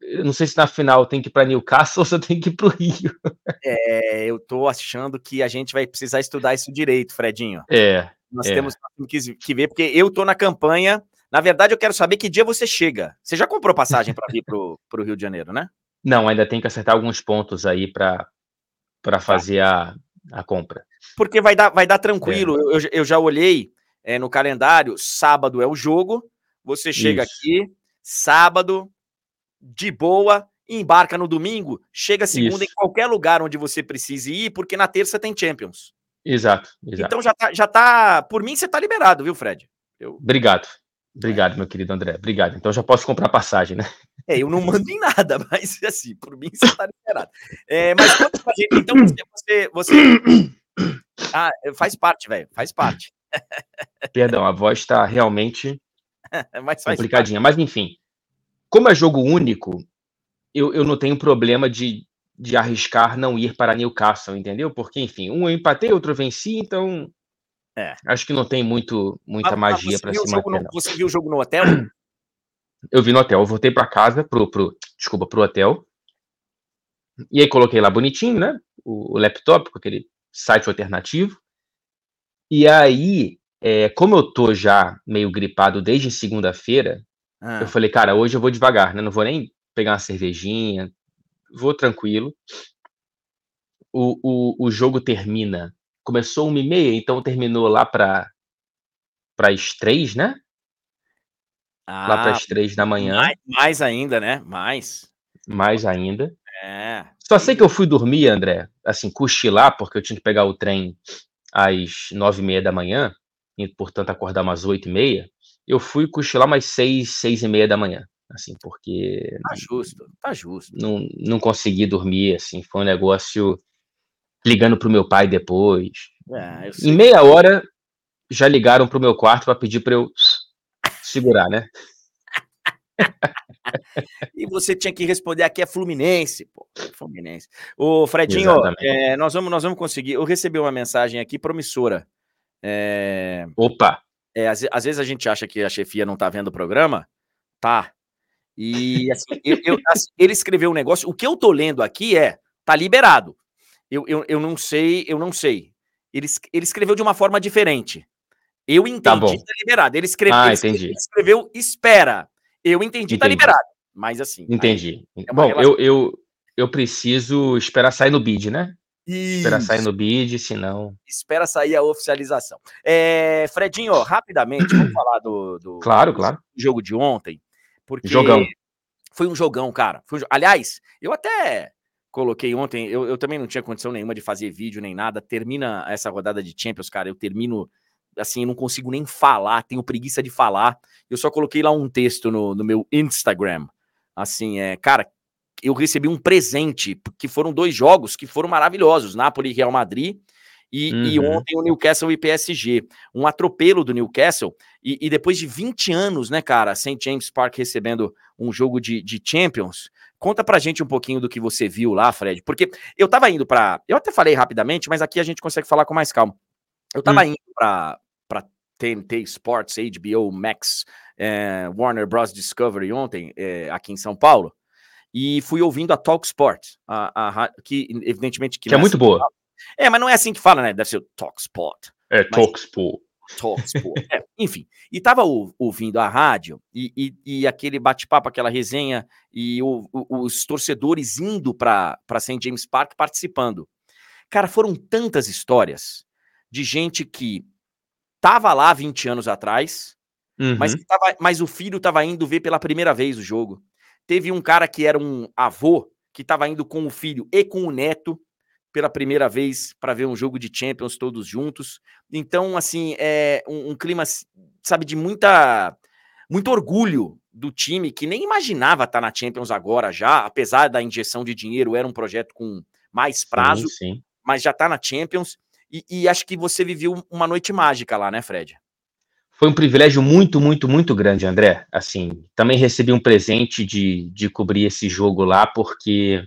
eu não sei se na final tem que ir para Newcastle ou se tem que ir para o Rio. É, eu tô achando que a gente vai precisar estudar isso direito, Fredinho. É. Nós é. temos que, ver, porque eu tô na campanha. Na verdade, eu quero saber que dia você chega. Você já comprou passagem para vir para o Rio de Janeiro, né? Não, ainda tem que acertar alguns pontos aí para tá. fazer a, a compra. Porque vai dar, vai dar tranquilo. É. Eu, eu já olhei é, no calendário, sábado é o jogo. Você chega isso. aqui, sábado, de boa, embarca no domingo, chega segunda Isso. em qualquer lugar onde você precise ir, porque na terça tem Champions. Exato, exato. Então já tá, já tá. Por mim, você tá liberado, viu, Fred? Eu... Obrigado. Obrigado, meu querido André. Obrigado. Então já posso comprar passagem, né? É, eu não mando em nada, mas assim, por mim você tá liberado. É, mas conta pra gente, então você, você, você... Ah, faz parte, velho, faz parte. Perdão, a voz tá realmente complicadinha, parte. mas enfim. Como é jogo único, eu, eu não tenho problema de, de arriscar não ir para Newcastle, entendeu? Porque, enfim, um eu empatei, outro eu venci, então. É. Acho que não tem muito, muita mas, magia para se manter. No, você viu o jogo no hotel? Eu vi no hotel, eu voltei para casa, pro, pro, desculpa, pro hotel. E aí coloquei lá bonitinho, né? O, o laptop com aquele site alternativo. E aí, é, como eu tô já meio gripado desde segunda-feira, ah. Eu falei, cara, hoje eu vou devagar, né? Não vou nem pegar uma cervejinha, vou tranquilo. O, o, o jogo termina. Começou uma e meia, então terminou lá para para as três, né? Ah, lá para as três da manhã. Mais, mais, ainda, né? Mais. Mais ainda. É. Só sei que eu fui dormir, André, assim, cochilar, porque eu tinha que pegar o trem às nove e meia da manhã, e portanto acordar umas oito e meia eu fui cochilar mais seis, seis e meia da manhã, assim, porque... Tá justo, tá justo. Não, não consegui dormir, assim, foi um negócio ligando pro meu pai depois. É, em meia hora, já ligaram pro meu quarto para pedir para eu segurar, né? e você tinha que responder aqui é Fluminense, pô. Fluminense. Ô, Fredinho, é, nós, vamos, nós vamos conseguir. Eu recebi uma mensagem aqui promissora. É... Opa! É, às, às, vezes a gente acha que a chefia não tá vendo o programa, tá. E assim, eu, eu, assim, ele escreveu um negócio. O que eu tô lendo aqui é tá liberado. Eu, eu, eu não sei, eu não sei. Ele, ele escreveu de uma forma diferente. Eu entendi, tá, tá liberado. Ele escreveu, ah, ele, ele escreveu espera. Eu entendi, tá entendi. tá liberado. Mas assim. Entendi. É Bom, relação... eu, eu, eu preciso esperar sair no bid, né? Espera sair no bid, senão. Espera sair a oficialização. É, Fredinho, rapidamente, vamos falar do, do, claro, claro. jogo de ontem. Porque jogão. Foi um jogão, cara. Um... Aliás, eu até coloquei ontem, eu, eu também não tinha condição nenhuma de fazer vídeo nem nada. Termina essa rodada de Champions, cara. Eu termino assim, eu não consigo nem falar, tenho preguiça de falar. Eu só coloquei lá um texto no, no meu Instagram. Assim, é, cara, eu recebi um presente, que foram dois jogos que foram maravilhosos, Napoli e Real Madrid, e, uhum. e, ontem o Newcastle e PSG. Um atropelo do Newcastle, e, e, depois de 20 anos, né, cara, St. James Park recebendo um jogo de, de Champions. Conta pra gente um pouquinho do que você viu lá, Fred, porque eu tava indo pra. Eu até falei rapidamente, mas aqui a gente consegue falar com mais calma. Eu tava uhum. indo pra, pra TNT Sports, HBO Max, é, Warner Bros. Discovery ontem, é, aqui em São Paulo e fui ouvindo a Talk Sport, a, a, que evidentemente que, que é muito boa. É, mas não é assim que fala, né? Deve ser Talkspot. É, Talkspot. Talkspot. é, enfim, e tava ouvindo a rádio e, e, e aquele bate-papo, aquela resenha e o, o, os torcedores indo para St. James Park participando. Cara, foram tantas histórias de gente que tava lá 20 anos atrás, uhum. mas, tava, mas o filho tava indo ver pela primeira vez o jogo. Teve um cara que era um avô que tava indo com o filho e com o neto pela primeira vez para ver um jogo de Champions todos juntos. Então, assim, é um, um, clima, sabe, de muita muito orgulho do time que nem imaginava estar tá na Champions agora já, apesar da injeção de dinheiro, era um projeto com mais prazo, sim, sim. mas já está na Champions. E, e, acho que você viveu uma noite mágica lá, né, Fred? Foi um privilégio muito, muito, muito grande, André. Assim, também recebi um presente de, de cobrir esse jogo lá, porque,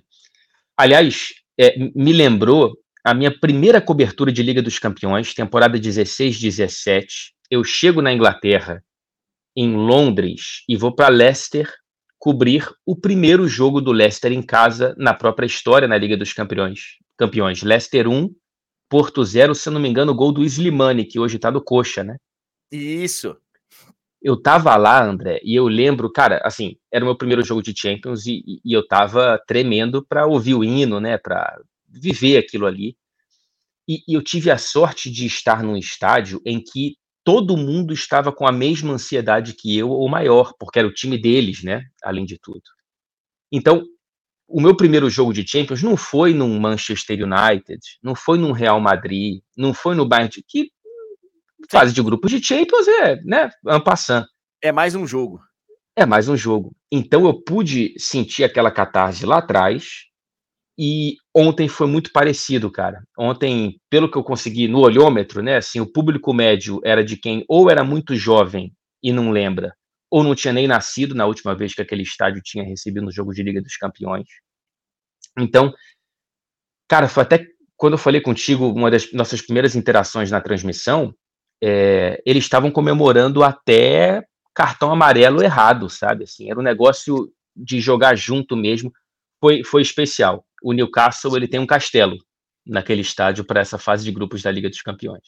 aliás, é, me lembrou a minha primeira cobertura de Liga dos Campeões, temporada 16-17. Eu chego na Inglaterra, em Londres, e vou para Leicester cobrir o primeiro jogo do Leicester em casa na própria história na Liga dos Campeões. Campeões. Leicester 1, Porto 0, se não me engano, o gol do Slimani, que hoje tá do Coxa, né? Isso. Eu tava lá, André, e eu lembro, cara, assim, era o meu primeiro jogo de Champions e, e eu tava tremendo para ouvir o hino, né, para viver aquilo ali. E, e eu tive a sorte de estar num estádio em que todo mundo estava com a mesma ansiedade que eu, ou maior, porque era o time deles, né? Além de tudo. Então, o meu primeiro jogo de Champions não foi num Manchester United, não foi num Real Madrid, não foi no Bayern, que fase de grupos de Champions é, né, passant. É mais um jogo. É mais um jogo. Então eu pude sentir aquela catarse lá atrás, e ontem foi muito parecido, cara. Ontem, pelo que eu consegui no olhômetro, né, assim, o público médio era de quem ou era muito jovem e não lembra, ou não tinha nem nascido na última vez que aquele estádio tinha recebido no jogo de Liga dos Campeões. Então, cara, foi até quando eu falei contigo, uma das nossas primeiras interações na transmissão, é, eles estavam comemorando até cartão amarelo errado, sabe? Assim, era um negócio de jogar junto mesmo. Foi, foi especial o Newcastle ele tem um castelo naquele estádio para essa fase de grupos da Liga dos Campeões.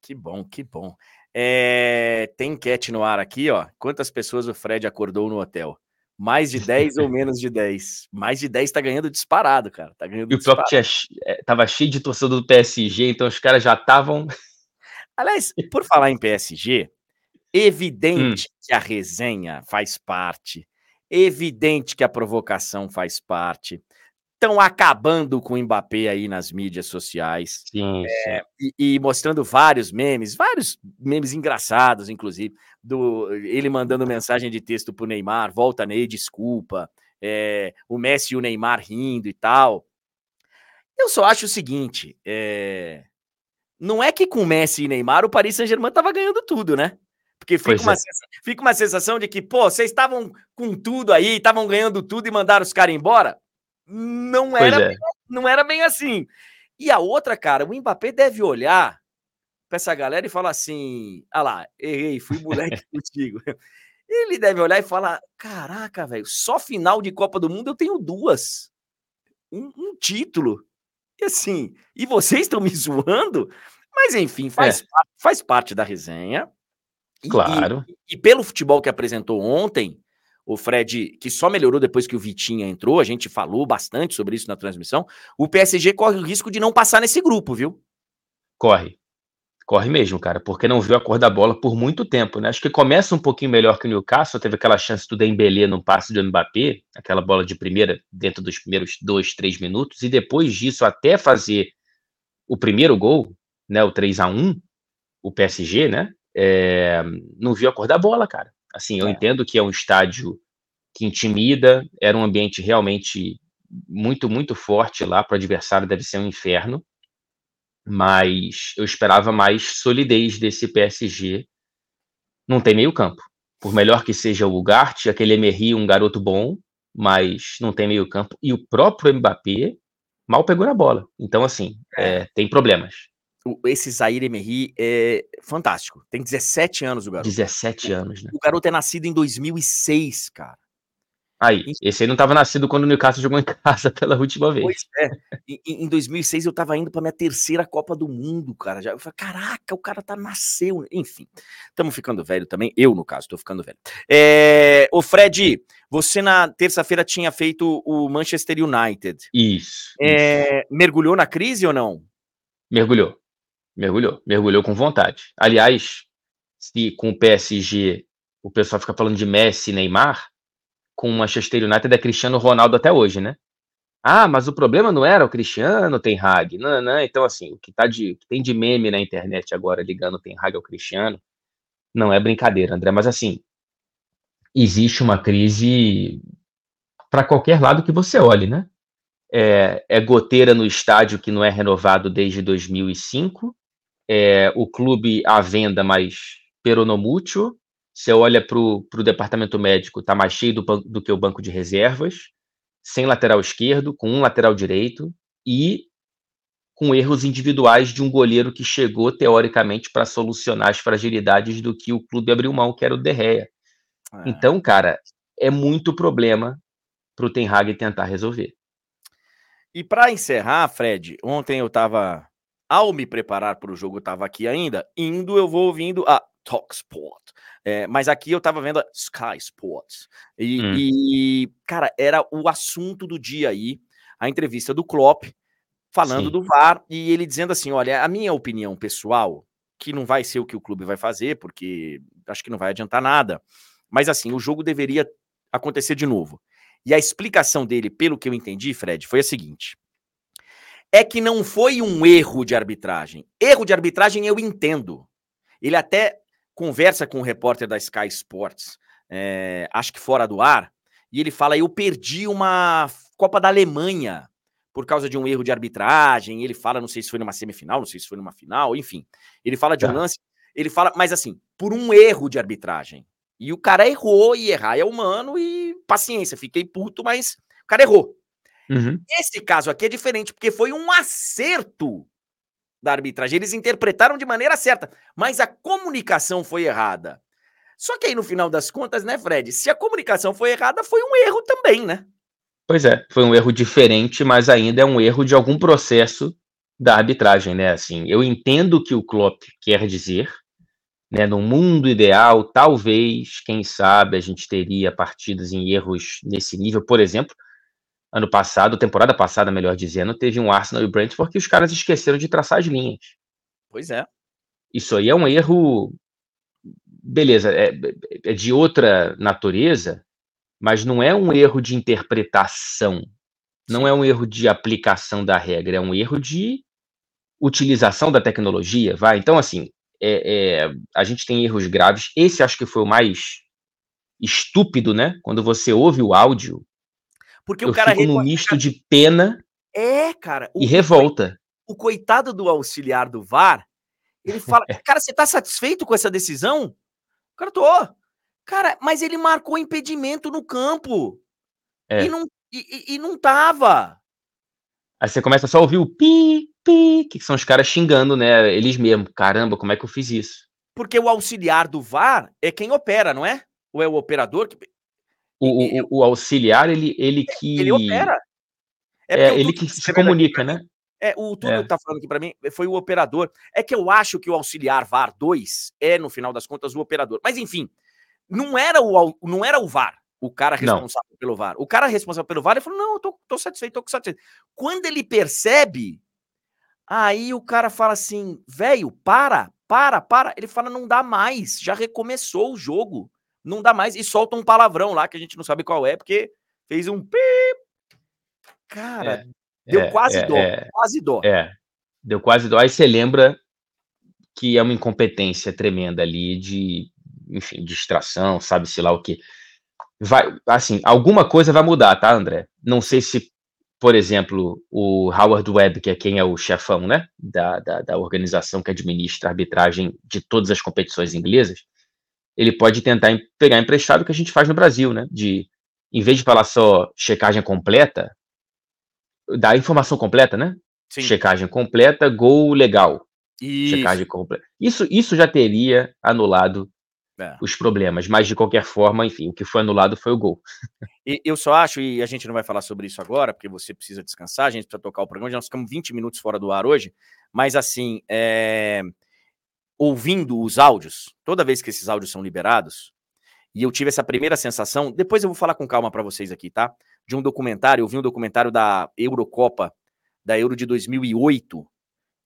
Que bom, que bom. É, tem enquete no ar aqui, ó. Quantas pessoas o Fred acordou no hotel? Mais de 10 ou menos de 10? Mais de 10 tá ganhando disparado, cara. Tá ganhando e o próprio tinha, é, tava cheio de torcedor do PSG, então os caras já estavam. Aliás, por falar em PSG, evidente hum. que a resenha faz parte, evidente que a provocação faz parte estão acabando com o Mbappé aí nas mídias sociais. Sim, é, sim. E, e, mostrando vários memes, vários memes engraçados, inclusive, do ele mandando mensagem de texto pro Neymar, volta Ney, desculpa. É, o Messi e o Neymar rindo e tal. Eu só acho o seguinte: é, não é que com Messi e Neymar o Paris Saint-Germain tava ganhando tudo, né? Porque fica uma, é. sensação, fica uma sensação de que, pô, vocês estavam com tudo aí, estavam ganhando tudo e mandaram os caras embora não era, é. bem, não era bem assim. E a outra, cara, o Mbappé deve olhar para essa galera e falar assim: ah lá, errei, fui moleque contigo. Ele deve olhar e falar: caraca, velho, só final de Copa do Mundo eu tenho duas. Um, um título. E assim, e vocês estão me zoando? Mas enfim, faz, é. faz parte da resenha. Claro. E, e, e, pelo futebol que apresentou ontem, o Fred, que só melhorou depois que o Vitinha entrou, a gente falou bastante sobre isso na transmissão. O PSG corre o risco de não passar nesse grupo, viu? Corre. Corre mesmo, cara, porque não viu a cor da bola por muito tempo, né? Acho que começa um pouquinho melhor que o Newcastle, teve aquela chance do Dembélé no passe do Mbappé, aquela bola de primeira dentro dos primeiros dois, três minutos, e depois disso, até fazer o primeiro gol, né, o 3 a 1 o PSG, né, é, não viu a cor da bola, cara. Assim, eu é. entendo que é um estádio que intimida, era um ambiente realmente muito, muito forte lá para o adversário, deve ser um inferno. Mas eu esperava mais solidez desse PSG. Não tem meio-campo. Por melhor que seja o Ugarte, aquele Emery, um garoto bom, mas não tem meio-campo. E o próprio Mbappé mal pegou na bola. Então, assim, é, é tem problemas esse Zaire Emery é fantástico. Tem 17 anos o garoto. 17 anos, né? O garoto é nascido em 2006, cara. Aí, esse aí não estava nascido quando o Newcastle jogou em casa pela última vez. Pois é. Em, em 2006 eu estava indo para minha terceira Copa do Mundo, cara. Já, eu falei, caraca, o cara tá nasceu. Enfim, estamos ficando velho também. Eu, no caso, estou ficando velho. É, ô, Fred, você na terça-feira tinha feito o Manchester United. Isso, é, isso. Mergulhou na crise ou não? Mergulhou. Mergulhou. Mergulhou com vontade. Aliás, se com o PSG o pessoal fica falando de Messi e Neymar com o Manchester United é Cristiano Ronaldo até hoje, né? Ah, mas o problema não era o Cristiano Ten Hag, não, não. Então, assim, o que, tá de, que tem de meme na internet agora ligando o Ten Hag ao Cristiano, não é brincadeira, André. Mas, assim, existe uma crise para qualquer lado que você olhe, né? É, é, goteira no estádio que não é renovado desde 2005, é o clube à venda, mas peronomútil, você olha para o departamento médico, está mais cheio do, do, que o banco de reservas, sem lateral esquerdo, com um lateral direito e com erros individuais de um goleiro que chegou, teoricamente, para solucionar as fragilidades do que o clube abriu mão, que era o Derreia. É. Então, cara, é muito problema para o Ten Hag tentar resolver. E para encerrar, Fred, ontem eu estava, ao me preparar para o jogo, eu estava aqui ainda, indo, eu vou ouvindo a Talksport. É, mas aqui eu tava vendo a Sky Sports. E, hum. e, cara, era o assunto do dia aí, a entrevista do Klopp falando Sim. do VAR e ele dizendo assim: olha, a minha opinião pessoal, que não vai ser o que o clube vai fazer, porque acho que não vai adiantar nada. Mas assim, o jogo deveria acontecer de novo. E a explicação dele, pelo que eu entendi, Fred, foi a seguinte: é que não foi um erro de arbitragem. Erro de arbitragem eu entendo. Ele até conversa com o repórter da Sky Sports, é, acho que fora do ar, e ele fala: Eu perdi uma Copa da Alemanha por causa de um erro de arbitragem. Ele fala, não sei se foi numa semifinal, não sei se foi numa final, enfim. Ele fala de um tá. lance, ele fala, mas assim, por um erro de arbitragem. E o cara errou, e errar é humano, e paciência, fiquei puto, mas o cara errou. Uhum. Esse caso aqui é diferente, porque foi um acerto da arbitragem. Eles interpretaram de maneira certa, mas a comunicação foi errada. Só que aí, no final das contas, né, Fred? Se a comunicação foi errada, foi um erro também, né? Pois é, foi um erro diferente, mas ainda é um erro de algum processo da arbitragem, né? Assim, eu entendo o que o Klopp quer dizer, né? No mundo ideal, talvez, quem sabe, a gente teria partidas em erros nesse nível, por exemplo, ano passado, temporada passada, melhor dizendo, teve um Arsenal e Brentford que os caras esqueceram de traçar as linhas. Pois é. Isso aí é um erro, beleza, é, é de outra natureza, mas não é um erro de interpretação, não é um erro de aplicação da regra, é um erro de utilização da tecnologia, vai. Então, assim, é, é, a gente tem erros graves. Esse acho que foi o mais estúpido, né? Quando você ouve o áudio, porque eu o cara. Fico num misto de pena é, cara, o, e revolta. O, coitado do auxiliar do VAR, ele fala: Cara, você tá satisfeito com essa decisão? O cara, tô. Cara, mas ele marcou impedimento no campo. É. E, não, e, e, não tava. Aí você começa só a ouvir o pi, pi, que são os caras xingando, né? Eles mesmos. Caramba, como é que eu fiz isso? Porque o auxiliar do VAR é quem opera, não é? Ou é o operador? Que... O, o, o, auxiliar, ele, ele que. Ele opera. É, é ele que se comunica, né? É, o Túlio é. tá falando aqui para mim, foi o operador. É que eu acho que o auxiliar VAR 2 é, no final das contas, o operador. Mas enfim, não era o, não era o VAR, o cara responsável não. pelo VAR. O cara responsável pelo VAR, ele falou: não, eu tô, tô satisfeito, tô satisfeito. Quando ele percebe, aí o cara fala assim: velho, para, para, para. Ele fala: não dá mais, já recomeçou o jogo não dá mais e solta um palavrão lá que a gente não sabe qual é, porque fez um pip. Cara, é, deu é, quase é, dó, é. quase dó. É, deu quase dó. Aí você lembra que é uma incompetência tremenda ali de, enfim, distração, sabe-se lá o que. Vai, assim, alguma coisa vai mudar, tá, André? Não sei se, por exemplo, o Howard Webb, que é quem é o chefão, né, da, da, da organização que administra a arbitragem de todas as competições inglesas, ele pode tentar pegar emprestado o que a gente faz no Brasil, né? De, em vez de falar só checagem completa, dar informação completa, né? Sim. Checagem completa, gol legal. Isso. Checagem completa. Isso, isso já teria anulado é. os problemas. Mas, de qualquer forma, enfim, o que foi anulado foi o gol. E, eu só acho, e a gente não vai falar sobre isso agora, porque você precisa descansar, a gente precisa tocar o programa, já nós ficamos 20 minutos fora do ar hoje, mas assim, é... ouvindo os áudios, toda vez que esses áudios são liberados, e eu tive essa primeira sensação, depois eu vou falar com calma para vocês aqui, tá? De um documentário, eu vi um documentário da Eurocopa, da Euro de 2008,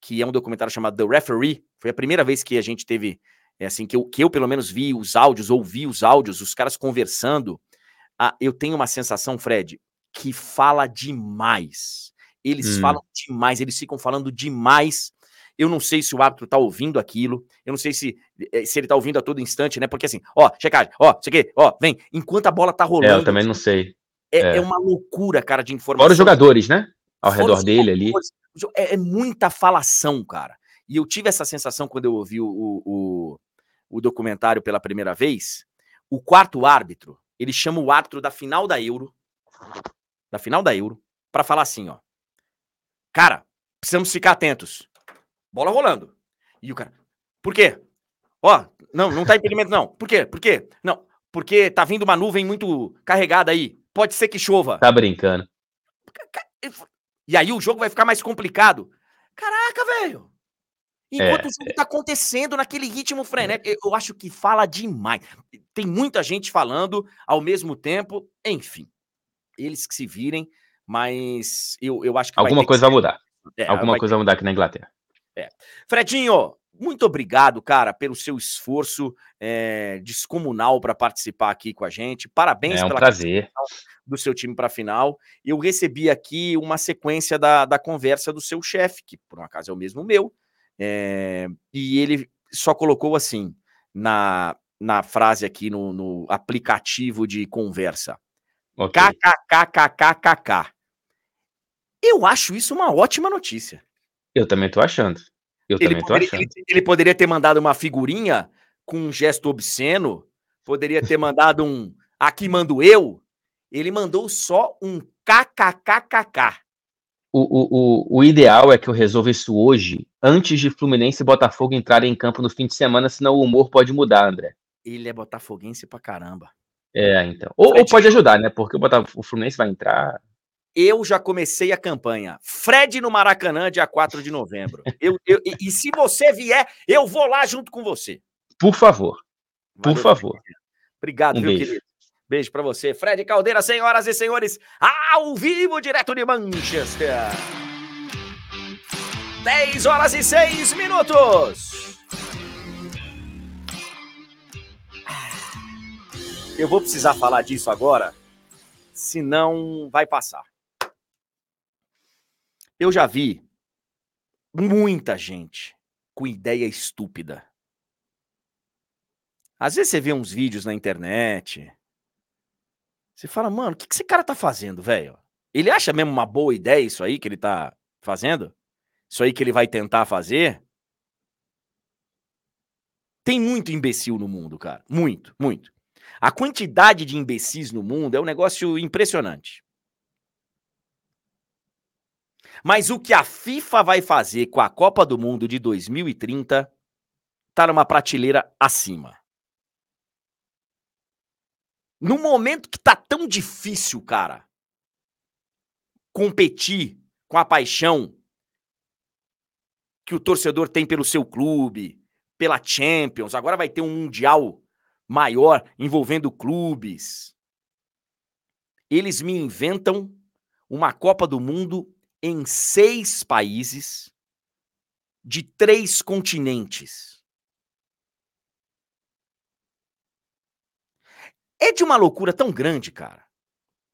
que é um documentário chamado The Referee. Foi a primeira vez que a gente teve, é assim, que eu, que eu pelo menos vi os áudios, ouvi os áudios, os caras conversando. Ah, eu tenho uma sensação, Fred, que fala demais. Eles hum. falam demais, eles ficam falando demais. Eu não sei se o árbitro tá ouvindo aquilo. Eu não sei se, eh, se ele tá ouvindo a todo instante, né? Porque assim, ó, checagem, ó, isso aqui, ó, vem. Enquanto a bola tá rolando. É, eu também não sei. É, é. é uma loucura, cara, de informação. Fora os jogadores, né? Ao Fora redor dele ali. É, é, muita falação, cara. E eu tive essa sensação quando eu ouvi o, o, o documentário pela primeira vez. O quarto árbitro, ele chama o árbitro da final da Euro, da final da Euro, para falar assim, ó. Cara, precisamos ficar atentos. Bola rolando. E o cara, por quê? Ó, não, não tá impedimento não. Por quê? Por quê? Não, porque tá vindo uma nuvem muito carregada aí. Pode ser que chova. Tá brincando. E aí o jogo vai ficar mais complicado. Caraca, velho. Enquanto é, o jogo é. tá acontecendo naquele ritmo frenético, eu acho que fala demais. Tem muita gente falando ao mesmo tempo, enfim. Eles que se virem, mas eu, eu acho que. Alguma vai coisa vai mudar. É, Alguma vai coisa ter... vai mudar aqui na Inglaterra. É. Fredinho, muito obrigado, cara, pelo seu esforço é, descomunal para participar aqui com a gente. Parabéns é um pela prazer. do seu time para a final. Eu recebi aqui uma sequência da, da conversa do seu chefe, que por um acaso é o mesmo meu, é, e ele só colocou assim na, na frase aqui no, no aplicativo de conversa. Okay. KKKKKK. Eu acho isso uma ótima notícia. Eu também tô achando. Eu ele também poderia, tô achando. Ele, ele, poderia ter mandado uma figurinha com um gesto obsceno, poderia ter mandado um aqui mando eu. Ele mandou só um kkkk. O, o, o, o ideal é que eu resolva isso hoje, antes de Fluminense e Botafogo entrarem em campo no fim de semana, senão o humor pode mudar, André. Ele é botafoguense pra caramba. É, então. Ou, ou pode ajudar, né? Porque o, Botafogo, o Fluminense vai entrar eu já comecei a campanha. Fred no Maracanã, dia 4 de novembro. Eu, eu, e, e, se você vier, eu vou lá junto com você. Por favor. Valeu, Por favor. Obrigado, um meu beijo. querido. Beijo para você. Fred Caldeira, senhoras e senhores, ao vivo, direto de Manchester. 10 horas e 6 minutos. Eu vou precisar falar disso agora, senão vai passar. Eu já vi muita gente com ideia estúpida. Às vezes você vê uns vídeos na internet. Você fala, mano, o que, que esse cara tá fazendo, velho? Ele acha mesmo uma boa ideia isso aí que ele tá fazendo? Isso aí que ele vai tentar fazer? Tem muito imbecil no mundo, cara. Muito, muito. A quantidade de imbecis no mundo é um negócio impressionante. Mas o que a FIFA vai fazer com a Copa do Mundo de 2030 tá numa prateleira acima. No momento que tá tão difícil, cara, competir com a paixão que o torcedor tem pelo seu clube, pela Champions, agora vai ter um mundial maior envolvendo clubes. Eles me inventam uma Copa do Mundo em seis países de três continentes. É de uma loucura tão grande, cara.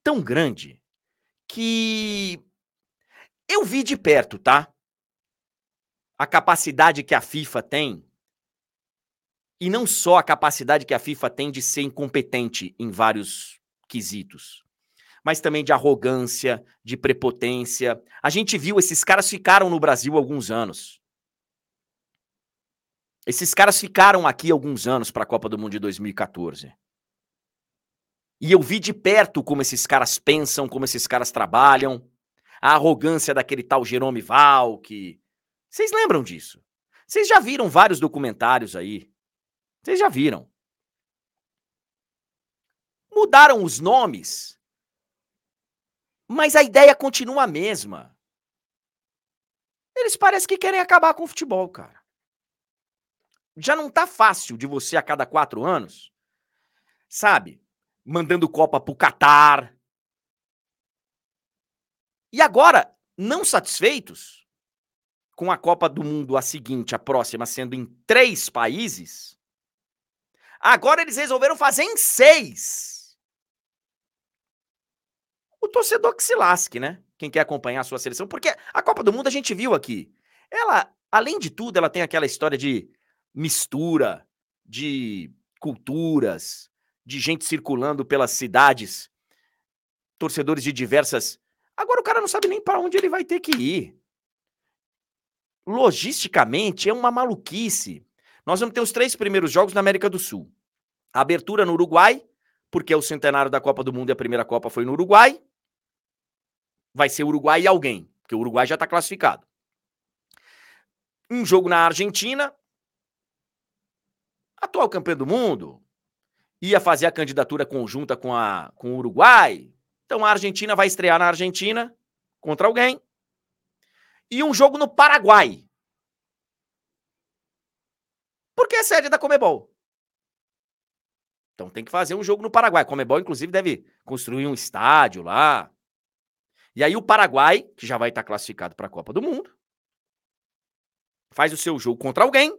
Tão grande que eu vi de perto, tá? A capacidade que a FIFA tem. E não só a capacidade que a FIFA tem de ser incompetente em vários quesitos mas também de arrogância, de prepotência. A gente viu, esses caras ficaram no Brasil alguns anos. Esses caras ficaram aqui alguns anos para a Copa do Mundo de 2014. E eu vi de perto como esses caras pensam, como esses caras trabalham, a arrogância daquele tal Jerome Valk. Vocês lembram disso? Vocês já viram vários documentários aí. Vocês já viram. Mudaram os nomes, mas a ideia continua a mesma. Eles parecem que querem acabar com o futebol, cara. Já não tá fácil de você a cada quatro anos, sabe? Mandando Copa pro Catar. E agora, não satisfeitos com a Copa do Mundo, a seguinte, a próxima, sendo em três países, agora eles resolveram fazer em seis o torcedor que se lasque, né? Quem quer acompanhar a sua seleção, porque a Copa do Mundo a gente viu aqui. Ela, além de tudo, ela tem aquela história de mistura, de culturas, de gente circulando pelas cidades, torcedores de diversas. Agora o cara não sabe nem para onde ele vai ter que ir. Logisticamente é uma maluquice. Nós vamos ter os três primeiros jogos na América do Sul. A abertura no Uruguai, porque é o centenário da Copa do Mundo e a primeira Copa foi no Uruguai vai ser Uruguai e alguém, porque o Uruguai já está classificado. Um jogo na Argentina, atual campeão do mundo, ia fazer a candidatura conjunta com, a, com o Uruguai. Então a Argentina vai estrear na Argentina contra alguém. E um jogo no Paraguai. Porque é sede da Comebol. Então tem que fazer um jogo no Paraguai. A Comebol, inclusive, deve construir um estádio lá. E aí o Paraguai, que já vai estar classificado para a Copa do Mundo, faz o seu jogo contra alguém.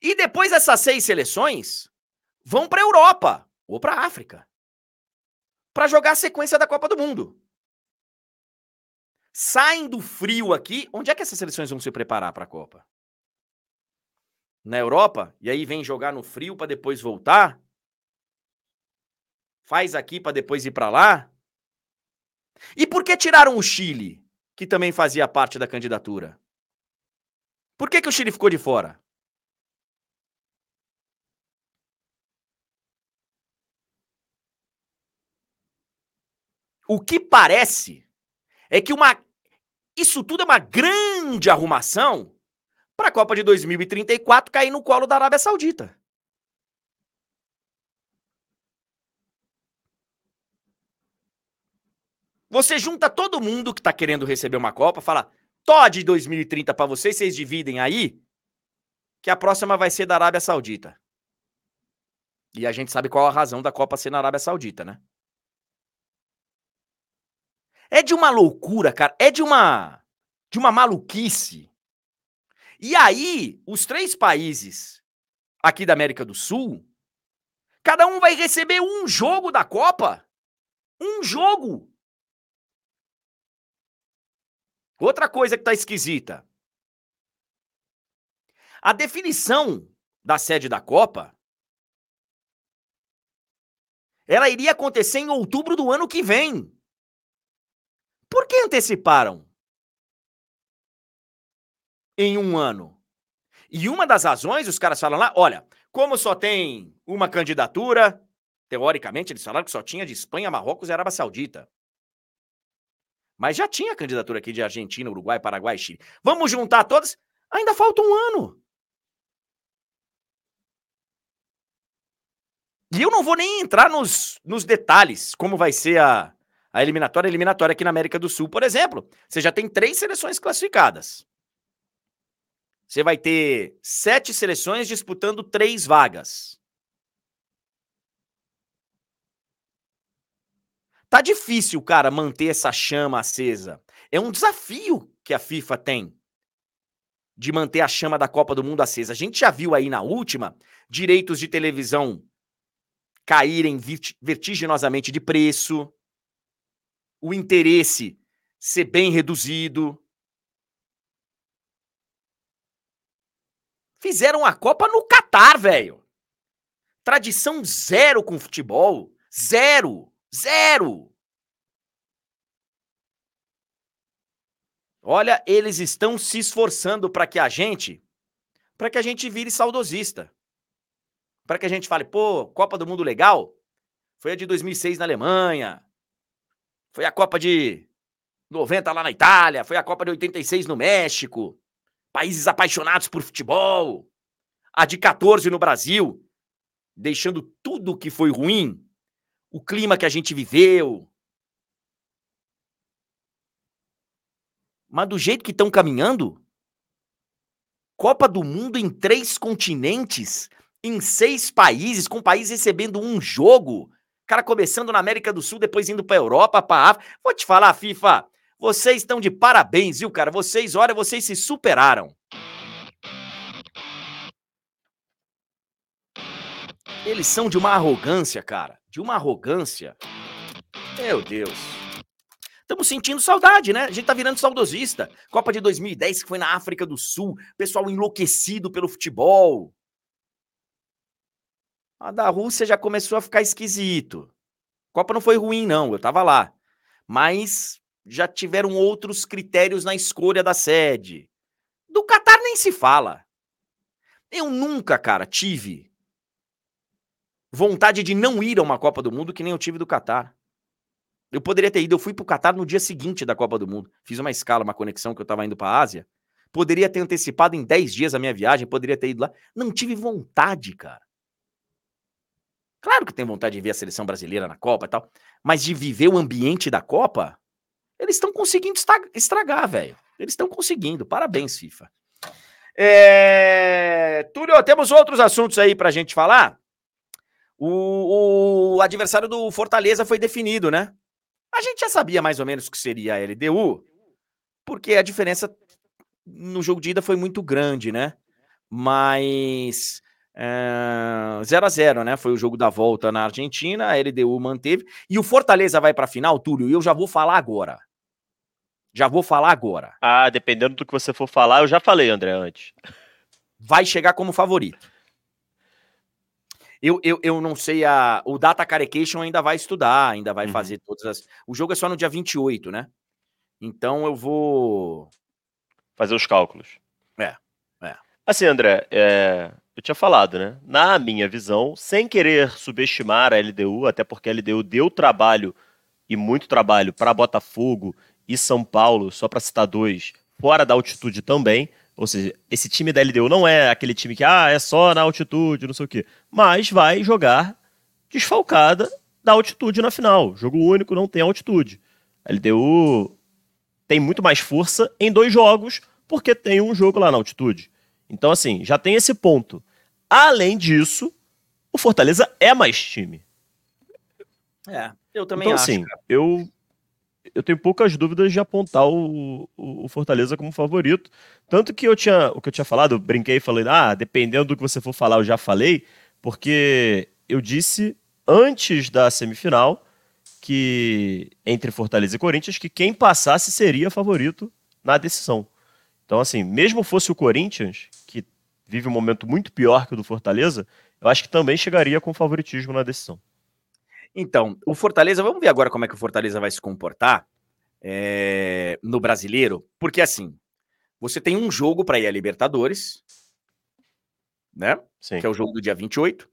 E depois essas seis seleções vão para a Europa ou para a África para jogar a sequência da Copa do Mundo. Saem do frio aqui. Onde é que essas seleções vão se preparar para a Copa? Na Europa? E aí vem jogar no frio para depois voltar? Faz aqui para depois ir para lá? E por que tiraram o Chile, que também fazia parte da candidatura? Por que, que o Chile ficou de fora? O que parece é que uma isso tudo é uma grande arrumação para a Copa de 2034 cair no colo da Arábia Saudita. Você junta todo mundo que tá querendo receber uma Copa, fala, Todd 2030 para vocês, vocês dividem aí, que a próxima vai ser da Arábia Saudita. E a gente sabe qual a razão da Copa ser na Arábia Saudita, né? É de uma loucura, cara, é de uma de uma maluquice. E aí, os três países aqui da América do Sul, cada um vai receber um jogo da Copa. Um jogo. Outra coisa que tá esquisita. A definição da sede da Copa ela iria acontecer em outubro do ano que vem. Por que anteciparam? Em um ano. E uma das razões, os caras falam lá, olha, como só tem uma candidatura, teoricamente eles falaram que só tinha de Espanha, Marrocos e Arábia Saudita. Mas já tinha candidatura aqui de Argentina, Uruguai, Paraguai Chile. Vamos juntar todas? Ainda falta um ano. E eu não vou nem entrar nos, nos detalhes, como vai ser a, a eliminatória. A eliminatória aqui na América do Sul, por exemplo, você já tem três seleções classificadas. Você vai ter sete seleções disputando três vagas. Tá difícil, cara, manter essa chama acesa. É um desafio que a FIFA tem de manter a chama da Copa do Mundo acesa. A gente já viu aí na última direitos de televisão caírem vertiginosamente de preço, o interesse ser bem reduzido. Fizeram a Copa no Catar, velho. Tradição zero com futebol. Zero. Zero! Olha, eles estão se esforçando para que a gente, para que a gente vire saudosista. Para que a gente fale, pô, Copa do Mundo legal? Foi a de 2006 na Alemanha. Foi a Copa de 90 lá na Itália, foi a Copa de 86 no México. Países apaixonados por futebol. A de 14 no Brasil, deixando tudo que foi ruim o clima que a gente viveu. Mas do jeito que estão caminhando, Copa do Mundo em três continentes, em seis países, com o país recebendo um jogo. Cara começando na América do Sul, depois indo para Europa, para África. Vou te falar, FIFA, vocês estão de parabéns, viu, cara? Vocês, olha, vocês se superaram. Eles são de uma arrogância, cara. De uma arrogância. Meu Deus. Estamos sentindo saudade, né? A gente tá virando saudosista. Copa de 2010, que foi na África do Sul, pessoal enlouquecido pelo futebol. A da Rússia já começou a ficar esquisito. Copa não foi ruim, não, eu tava lá. Mas já tiveram outros critérios na escolha da sede. Do Catar nem se fala. Eu nunca, cara, tive vontade de não ir a uma Copa do Mundo que nem eu tive do Catar. Eu poderia ter ido, eu fui pro Catar no dia seguinte da Copa do Mundo. Fiz uma escala, uma conexão que eu tava indo pra Ásia. Poderia ter antecipado em 10 dias a minha viagem, poderia ter ido lá. Não tive vontade, cara. Claro que tem vontade de ver a seleção brasileira na Copa e tal, mas de viver o ambiente da Copa, eles estão conseguindo estragar, velho. Eles estão conseguindo. Parabéns, FIFA. É... Túlio, temos outros assuntos aí pra gente falar. O, o adversário do Fortaleza foi definido, né? A gente já sabia mais ou menos o que seria a LDU, porque a diferença no jogo de ida foi muito grande, né? Mas 0 a 0 né? Foi o jogo da volta na Argentina, a LDU manteve. E o Fortaleza vai para a final, Túlio, e eu já vou falar agora. Já vou falar agora. Ah, dependendo do que você for falar, eu já falei, André, antes. Vai chegar como favorito. Eu, eu, eu não sei, a, o Data Carecation ainda vai estudar, ainda vai uhum. fazer todas as. O jogo é só no dia 28, né? Então eu vou. Fazer os cálculos. É, é. Assim, André, é, eu tinha falado, né? Na minha visão, sem querer subestimar a LDU, até porque a LDU deu trabalho e muito trabalho para Botafogo e São Paulo, só para citar dois, fora da altitude também. Ou seja, esse time da LDU não é aquele time que, ah, é só na altitude, não sei o quê. Mas vai jogar desfalcada da altitude na final. Jogo único, não tem altitude. A LDU tem muito mais força em dois jogos, porque tem um jogo lá na altitude. Então, assim, já tem esse ponto. Além disso, o Fortaleza é mais time. É, eu também então, acho. Assim, eu eu tenho poucas dúvidas de apontar o, o, Fortaleza como favorito. Tanto que eu tinha, o que eu tinha falado, eu brinquei e falei, ah, dependendo do que você for falar, eu já falei, porque eu disse antes da semifinal que entre Fortaleza e Corinthians que quem passasse seria favorito na decisão. Então, assim, mesmo fosse o Corinthians, que vive um momento muito pior que o do Fortaleza, eu acho que também chegaria com favoritismo na decisão. Então, o Fortaleza, vamos ver agora como é que o Fortaleza vai se comportar é, no brasileiro, porque assim, você tem um jogo para ir a Libertadores, né? Sim. Que é o jogo do dia 28.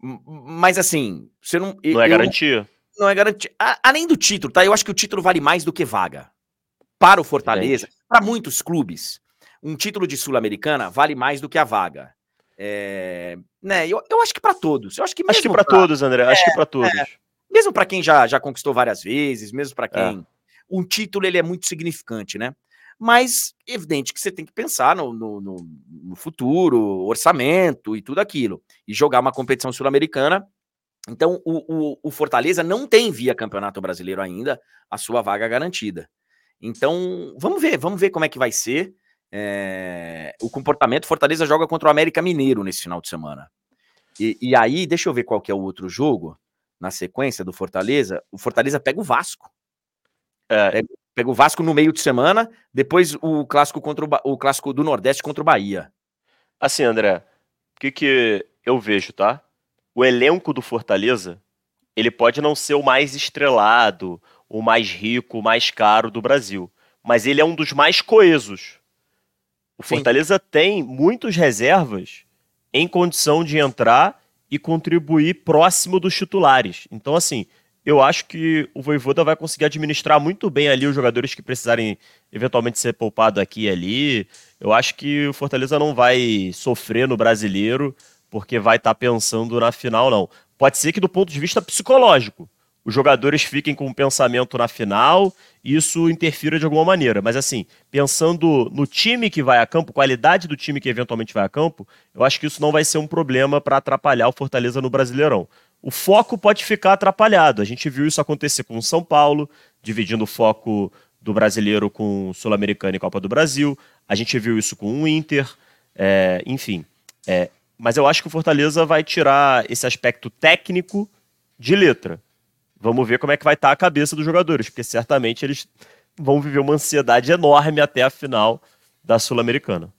Mas assim, você não. Não é garantia. Não é garantia. Além do título, tá? Eu acho que o título vale mais do que vaga. Para o Fortaleza, para muitos clubes, um título de Sul-Americana vale mais do que a vaga. É, né, eu, eu acho que para todos. Eu acho que acho que para todos, André. É, acho que para todos. É, mesmo para quem já, já conquistou várias vezes, mesmo para quem um título ele é muito significante, né? Mas evidente que você tem que pensar no, no, no, no futuro, orçamento e tudo aquilo, e jogar uma competição sul-americana. Então, o, o, o Fortaleza não tem via Campeonato Brasileiro ainda a sua vaga garantida. Então, vamos ver, vamos ver como é que vai ser é, o comportamento. Fortaleza joga contra o América Mineiro nesse final de semana. E, e, aí, deixa eu ver qual que é o outro jogo na sequência do Fortaleza. O Fortaleza pega o Vasco. É. Pega, pega, o Vasco no meio de semana, depois o clássico contra o, o clássico do Nordeste contra o Bahia. Assim, André, o que, que eu vejo, tá? O elenco do Fortaleza, ele pode não ser o mais estrelado, o mais rico, o mais caro do Brasil, mas ele é um dos mais coesos. O Fortaleza Sim. tem muitas reservas em condição de entrar e contribuir próximo dos titulares. Então, assim, eu acho que o Voivoda vai conseguir administrar muito bem ali os jogadores que precisarem eventualmente ser poupados aqui e ali. Eu acho que o Fortaleza não vai sofrer no brasileiro porque vai estar tá pensando na final, não. Pode ser que do ponto de vista psicológico, os jogadores fiquem com um pensamento na final isso interfira de alguma maneira. Mas assim, pensando no time que vai a campo, qualidade do time que eventualmente vai a campo, eu acho que isso não vai ser um problema para atrapalhar o Fortaleza no Brasileirão. O foco pode ficar atrapalhado. A gente viu isso acontecer com o São Paulo, dividindo o foco do brasileiro com Sul-Americano e Copa do Brasil. A gente viu isso com o Inter. É, enfim. É, mas eu acho que o Fortaleza vai tirar esse aspecto técnico de letra. Vamos ver como é que vai estar tá a cabeça dos jogadores, porque certamente eles vão viver uma ansiedade enorme até a final da Sul-Americana.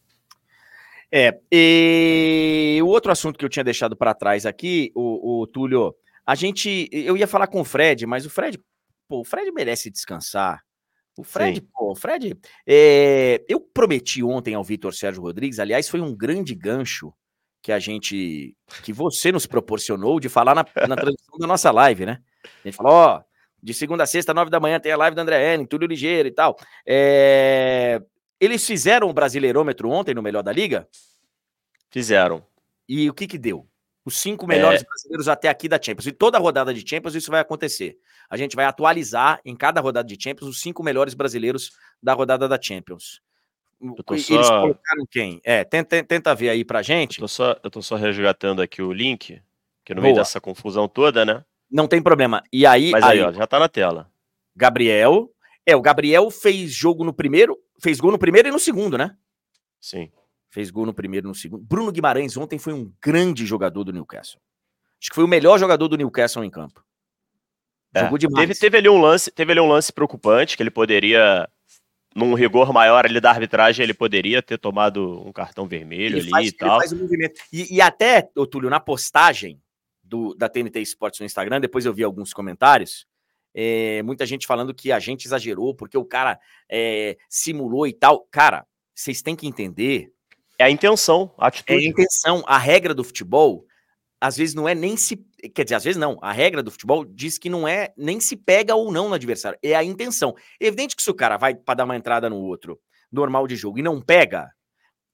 É, e o outro assunto que eu tinha deixado para trás aqui, o, o, Túlio, a gente, eu ia falar com o Fred, mas o Fred, pô, o Fred merece descansar. O Fred, Sim. pô, o Fred, é, eu prometi ontem ao Vitor Sérgio Rodrigues, aliás, foi um grande gancho que a gente, que você nos proporcionou de falar na, na transmissão da nossa live, né? A gente falou, ó, de segunda a sexta, nove da manhã, tem a live do André Henning, Túlio Ligeiro e tal. É... Eles fizeram o Brasileirômetro ontem no Melhor da Liga? Fizeram. E o que que deu? Os cinco melhores é... brasileiros até aqui da Champions. E toda rodada de Champions isso vai acontecer. A gente vai atualizar em cada rodada de Champions os cinco melhores brasileiros da rodada da Champions. Eles só... colocaram quem? É, tenta, tenta ver aí pra gente. Eu tô só, eu tô só resgatando aqui o link, que no Boa. meio dessa confusão toda, né? Não tem problema. E aí. Mas aí, aí ó, já tá na tela. Gabriel. É, o Gabriel fez jogo no primeiro, fez gol no primeiro e no segundo, né? Sim. Fez gol no primeiro e no segundo. Bruno Guimarães ontem foi um grande jogador do Newcastle. Acho que foi o melhor jogador do Newcastle em campo. É, Jogou demais. Teve, teve, ali um lance, teve ali um lance preocupante que ele poderia num rigor maior ali da arbitragem, ele poderia ter tomado um cartão vermelho ele ali faz, e tal. Um e, e, até, Túlio, na postagem do, da TNT Esportes no Instagram, depois eu vi alguns comentários, é, muita gente falando que a gente exagerou, porque o cara é, simulou e tal. Cara, vocês têm que entender. É a intenção, a atitude. É a intenção. A regra do futebol, às vezes não é nem se. Quer dizer, às vezes não. A regra do futebol diz que não é nem se pega ou não no adversário. É a intenção. É evidente que se o cara vai para dar uma entrada no outro, normal de jogo, e não pega,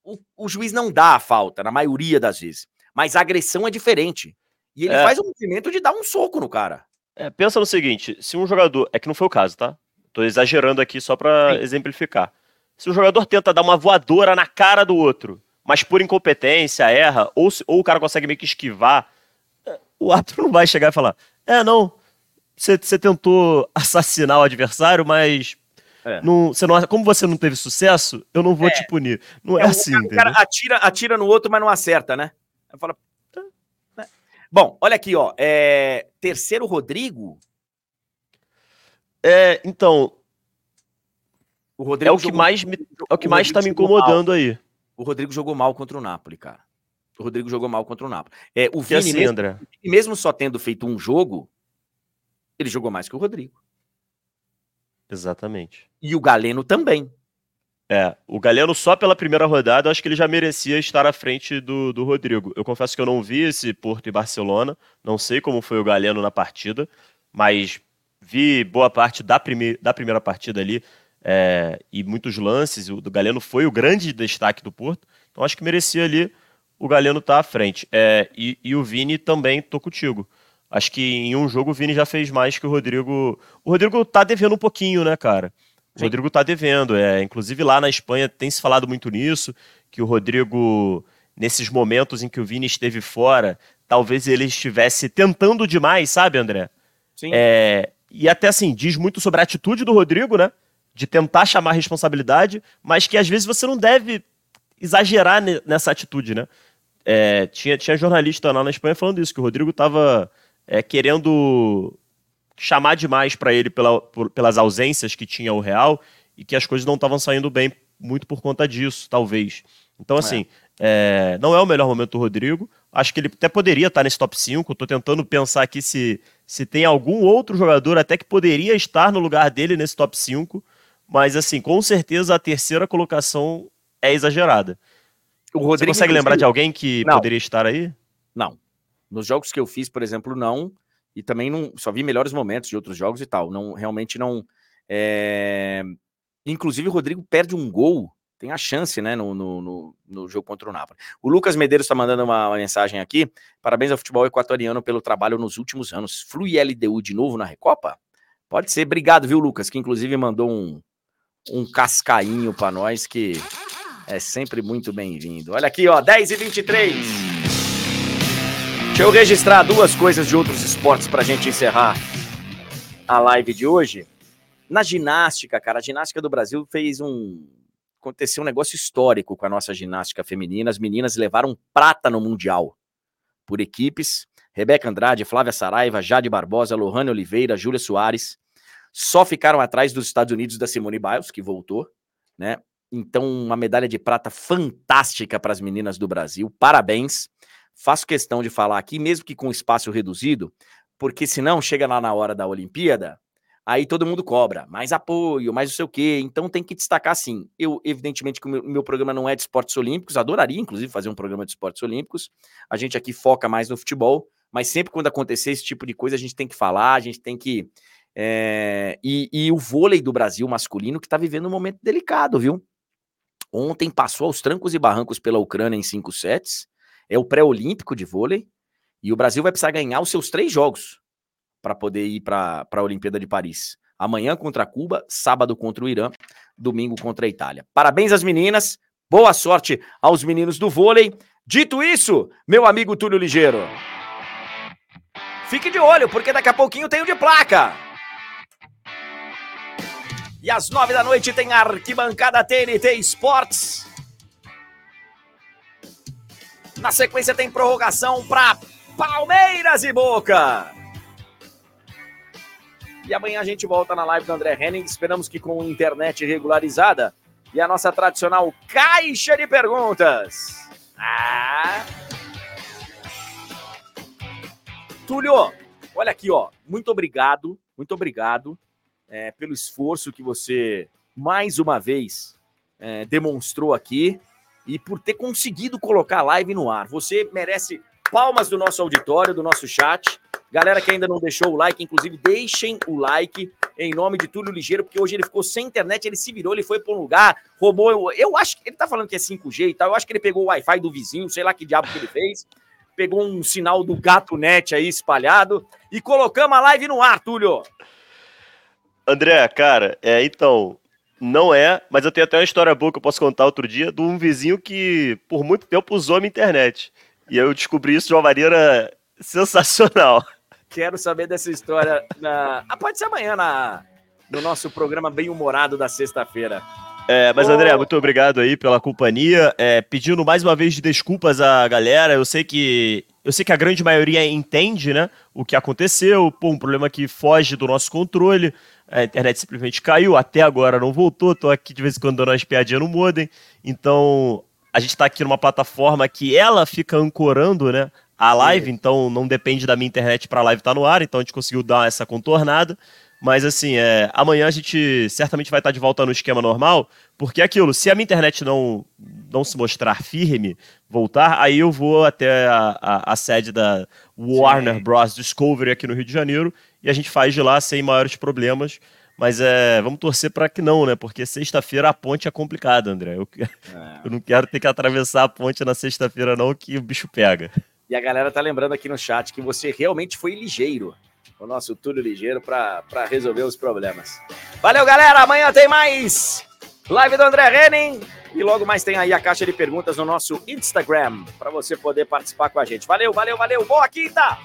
o, o juiz não dá a falta, na maioria das vezes. Mas a agressão é diferente. E ele é. faz o movimento de dar um soco no cara. É, pensa no seguinte: se um jogador. É que não foi o caso, tá? Tô exagerando aqui só para exemplificar. Se o jogador tenta dar uma voadora na cara do outro, mas por incompetência erra, ou, se, ou o cara consegue meio que esquivar, é, o árbitro não vai chegar e falar: é, não, você, tentou assassinar o adversário, mas é. Não, você não, como você não teve sucesso, eu não vou é. te punir. Não é, é assim. O cara, atira, atira no outro, mas não acerta, né? Fala, Bom, olha aqui, ó. É... Terceiro Rodrigo. É, então. O Rodrigo é o que jogou... mais me, é o que o mais está me incomodando aí. O Rodrigo jogou mal contra o Napoli, cara. O Rodrigo jogou mal contra o Napoli. É, o Vini, assim, mesmo, André? mesmo só tendo feito um jogo, ele jogou mais que o Rodrigo. Exatamente. E o Galeno também. É, o Galeno só pela primeira rodada, acho que ele já merecia estar à frente do, do Rodrigo. Eu confesso que eu não vi esse Porto e Barcelona, não sei como foi o Galeno na partida, mas vi boa parte da, prime da primeira partida ali é, e muitos lances. O do Galeno foi o grande destaque do Porto, então acho que merecia ali o Galeno estar tá à frente. É, e, e o Vini também, tô contigo. Acho que em um jogo o Vini já fez mais que o Rodrigo. O Rodrigo tá devendo um pouquinho, né, cara? O Rodrigo está devendo. É, inclusive lá na Espanha tem se falado muito nisso, que o Rodrigo, nesses momentos em que o Vini esteve fora, talvez ele estivesse tentando demais, sabe, André? Sim. É, e até assim, diz muito sobre a atitude do Rodrigo, né? De tentar chamar responsabilidade, mas que às vezes você não deve exagerar nessa atitude, né? É, tinha, tinha jornalista lá na Espanha falando isso, que o Rodrigo estava é, querendo chamar demais para ele pela, por, pelas ausências que tinha o Real e que as coisas não estavam saindo bem muito por conta disso, talvez. Então, assim, é. É, não é o melhor momento do Rodrigo. Acho que ele até poderia estar nesse top 5. Estou tentando pensar aqui se, se tem algum outro jogador até que poderia estar no lugar dele nesse top 5. Mas, assim, com certeza a terceira colocação é exagerada. O Rodrigo Você consegue lembrar de alguém que não. poderia estar aí? Não. Nos jogos que eu fiz, por exemplo, não e também não só vi melhores momentos de outros jogos e tal. Não realmente não. É... Inclusive, o Rodrigo perde um gol tem a chance, né, no, no, no, no jogo contra o Napoli. O Lucas Medeiros está mandando uma, uma, mensagem aqui. Parabéns ao futebol equatoriano pelo trabalho nos últimos anos. Flui LDU de novo na Recopa? Pode ser. Obrigado, viu, Lucas? Que inclusive mandou um, um cascainho para nós que é sempre muito bem-vindo. Olha aqui, ó, 10 e 23. Deixa eu registrar duas coisas de outros esportes para a gente encerrar a live de hoje. Na ginástica, cara, a ginástica do Brasil fez um. Aconteceu um negócio histórico com a nossa ginástica feminina. As meninas levaram prata no Mundial por equipes. Rebeca Andrade, Flávia Saraiva, Jade Barbosa, Lohane Oliveira, Júlia Soares. Só ficaram atrás dos Estados Unidos da Simone Biles, que voltou, né? Então, uma medalha de prata fantástica para as meninas do Brasil. Parabéns. Faço questão de falar aqui, mesmo que com espaço reduzido, porque senão chega lá na hora da Olimpíada, aí todo mundo cobra mais apoio, mais não sei o quê. Então tem que destacar sim. Eu, evidentemente, que o meu, meu, programa não é de esportes olímpicos, adoraria, inclusive, fazer um programa de esportes olímpicos. A gente aqui foca mais no futebol, mas sempre quando acontecer esse tipo de coisa, a gente tem que falar, a gente tem que. É... E, e o vôlei do Brasil masculino que está vivendo um momento delicado, viu? Ontem passou aos trancos e barrancos pela Ucrânia em cinco sets. É o pré-olímpico de vôlei. E o Brasil vai precisar ganhar os seus três jogos para poder ir para a Olimpíada de Paris. Amanhã contra Cuba, sábado contra o Irã, domingo contra a Itália. Parabéns às meninas, boa sorte aos meninos do vôlei. Dito isso, meu amigo Túlio Ligeiro, fique de olho, porque daqui a pouquinho tem o de placa. E às nove da noite tem arquibancada TNT Esportes. Na sequência tem prorrogação para Palmeiras e Boca. E amanhã a gente volta na live do André Henning. Esperamos que com internet regularizada e a nossa tradicional caixa de perguntas. Ah. Túlio, olha aqui, ó. Muito obrigado, muito obrigado é, pelo esforço que você mais uma vez é, demonstrou aqui e por ter conseguido colocar a live no ar. Você merece palmas do nosso auditório, do nosso chat. Galera que ainda não deixou o like, inclusive, deixem o like em nome de Túlio Ligeiro, porque hoje ele ficou sem internet, ele se virou, ele foi para um lugar, roubou. Eu acho que ele tá falando que é 5G e tal. Eu acho que ele pegou o Wi-Fi do vizinho, sei lá que diabo que ele fez. Pegou um sinal do gato net aí espalhado e colocamos a live no ar, Túlio. André, cara, é, então, não é, mas eu tenho até uma história boa que eu posso contar outro dia de um vizinho que por muito tempo usou a minha internet. E eu descobri isso de uma maneira sensacional. Quero saber dessa história na. Ah, pode ser amanhã na... no nosso programa bem humorado da sexta-feira. É, mas André, muito obrigado aí pela companhia. É, pedindo mais uma vez desculpas à galera. Eu sei que eu sei que a grande maioria entende, né, o que aconteceu. Pô, um problema que foge do nosso controle a internet simplesmente caiu, até agora não voltou, tô aqui de vez em quando dando umas piadinhas no modem, então a gente está aqui numa plataforma que ela fica ancorando, né, a live, então não depende da minha internet para a live estar tá no ar, então a gente conseguiu dar essa contornada, mas assim, é, amanhã a gente certamente vai estar tá de volta no esquema normal, porque é aquilo, se a minha internet não, não se mostrar firme, voltar, aí eu vou até a, a, a sede da Warner Sim. Bros. Discovery aqui no Rio de Janeiro e a gente faz de lá sem maiores problemas. Mas é, vamos torcer para que não, né? Porque sexta-feira a ponte é complicada, André. Eu, é. eu não quero ter que atravessar a ponte na sexta-feira, não, que o bicho pega. E a galera tá lembrando aqui no chat que você realmente foi ligeiro. O nosso Túlio Ligeiro para resolver os problemas. Valeu, galera! Amanhã tem mais live do André Henning. E logo mais tem aí a caixa de perguntas no nosso Instagram para você poder participar com a gente. Valeu, valeu, valeu. Boa quinta!